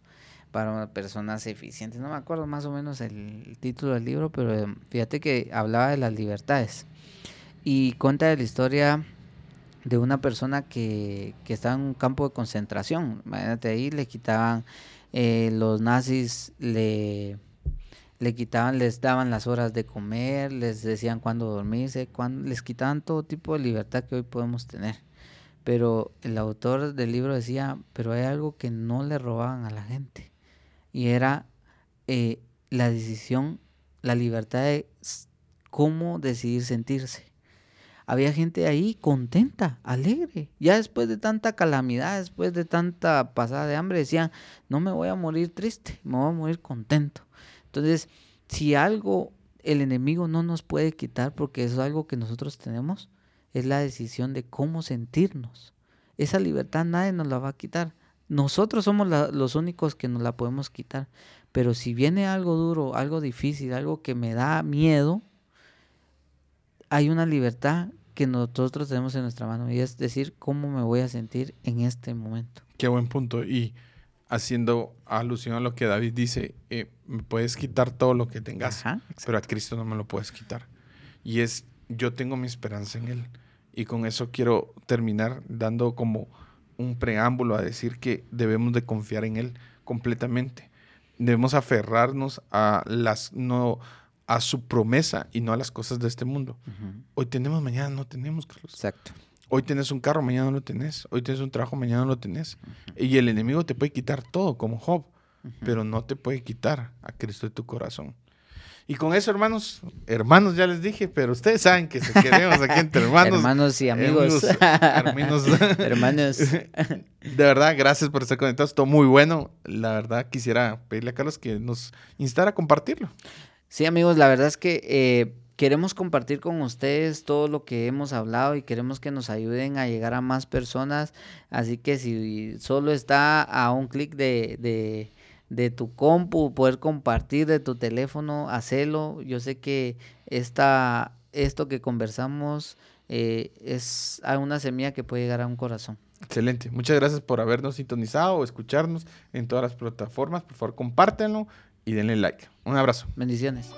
para personas eficientes. No me acuerdo más o menos el título del libro, pero eh, fíjate que hablaba de las libertades. Y cuenta de la historia de una persona que, que estaba en un campo de concentración. Imagínate ahí, le quitaban, eh, los nazis le, le quitaban, les daban las horas de comer, les decían cuándo dormirse, les quitaban todo tipo de libertad que hoy podemos tener. Pero el autor del libro decía, pero hay algo que no le robaban a la gente. Y era eh, la decisión, la libertad de cómo decidir sentirse había gente ahí contenta, alegre. Ya después de tanta calamidad, después de tanta pasada de hambre, decían, no me voy a morir triste, me voy a morir contento. Entonces, si algo el enemigo no nos puede quitar, porque es algo que nosotros tenemos, es la decisión de cómo sentirnos. Esa libertad nadie nos la va a quitar. Nosotros somos los únicos que nos la podemos quitar. Pero si viene algo duro, algo difícil, algo que me da miedo, hay una libertad que nosotros tenemos en nuestra mano y es decir cómo me voy a sentir en este momento. Qué buen punto. Y haciendo alusión a lo que David dice, eh, me puedes quitar todo lo que tengas, pero a Cristo no me lo puedes quitar. Y es, yo tengo mi esperanza en Él. Y con eso quiero terminar dando como un preámbulo a decir que debemos de confiar en Él completamente. Debemos aferrarnos a las no a su promesa y no a las cosas de este mundo. Hoy tenemos, mañana no tenemos, Carlos. Exacto. Hoy tienes un carro, mañana no lo tenés. Hoy tienes un trabajo, mañana no lo tenés. Y el enemigo te puede quitar todo, como Job, pero no te puede quitar a Cristo de tu corazón. Y con eso, hermanos, hermanos ya les dije, pero ustedes saben que se queremos aquí entre *laughs* hermanos. hermanos y amigos. Hermanos. *laughs* hermanos. *laughs* De verdad, gracias por estar conectados. Todo muy bueno. La verdad, quisiera pedirle a Carlos que nos instara a compartirlo. Sí, amigos, la verdad es que eh, queremos compartir con ustedes todo lo que hemos hablado y queremos que nos ayuden a llegar a más personas. Así que si solo está a un clic de, de, tu compu, poder compartir de tu teléfono, hacelo. Yo sé que esta, esto que conversamos eh, es una semilla que puede llegar a un corazón. Excelente. Muchas gracias por habernos sintonizado escucharnos en todas las plataformas. Por favor, compártenlo y denle like. Un abrazo. Bendiciones.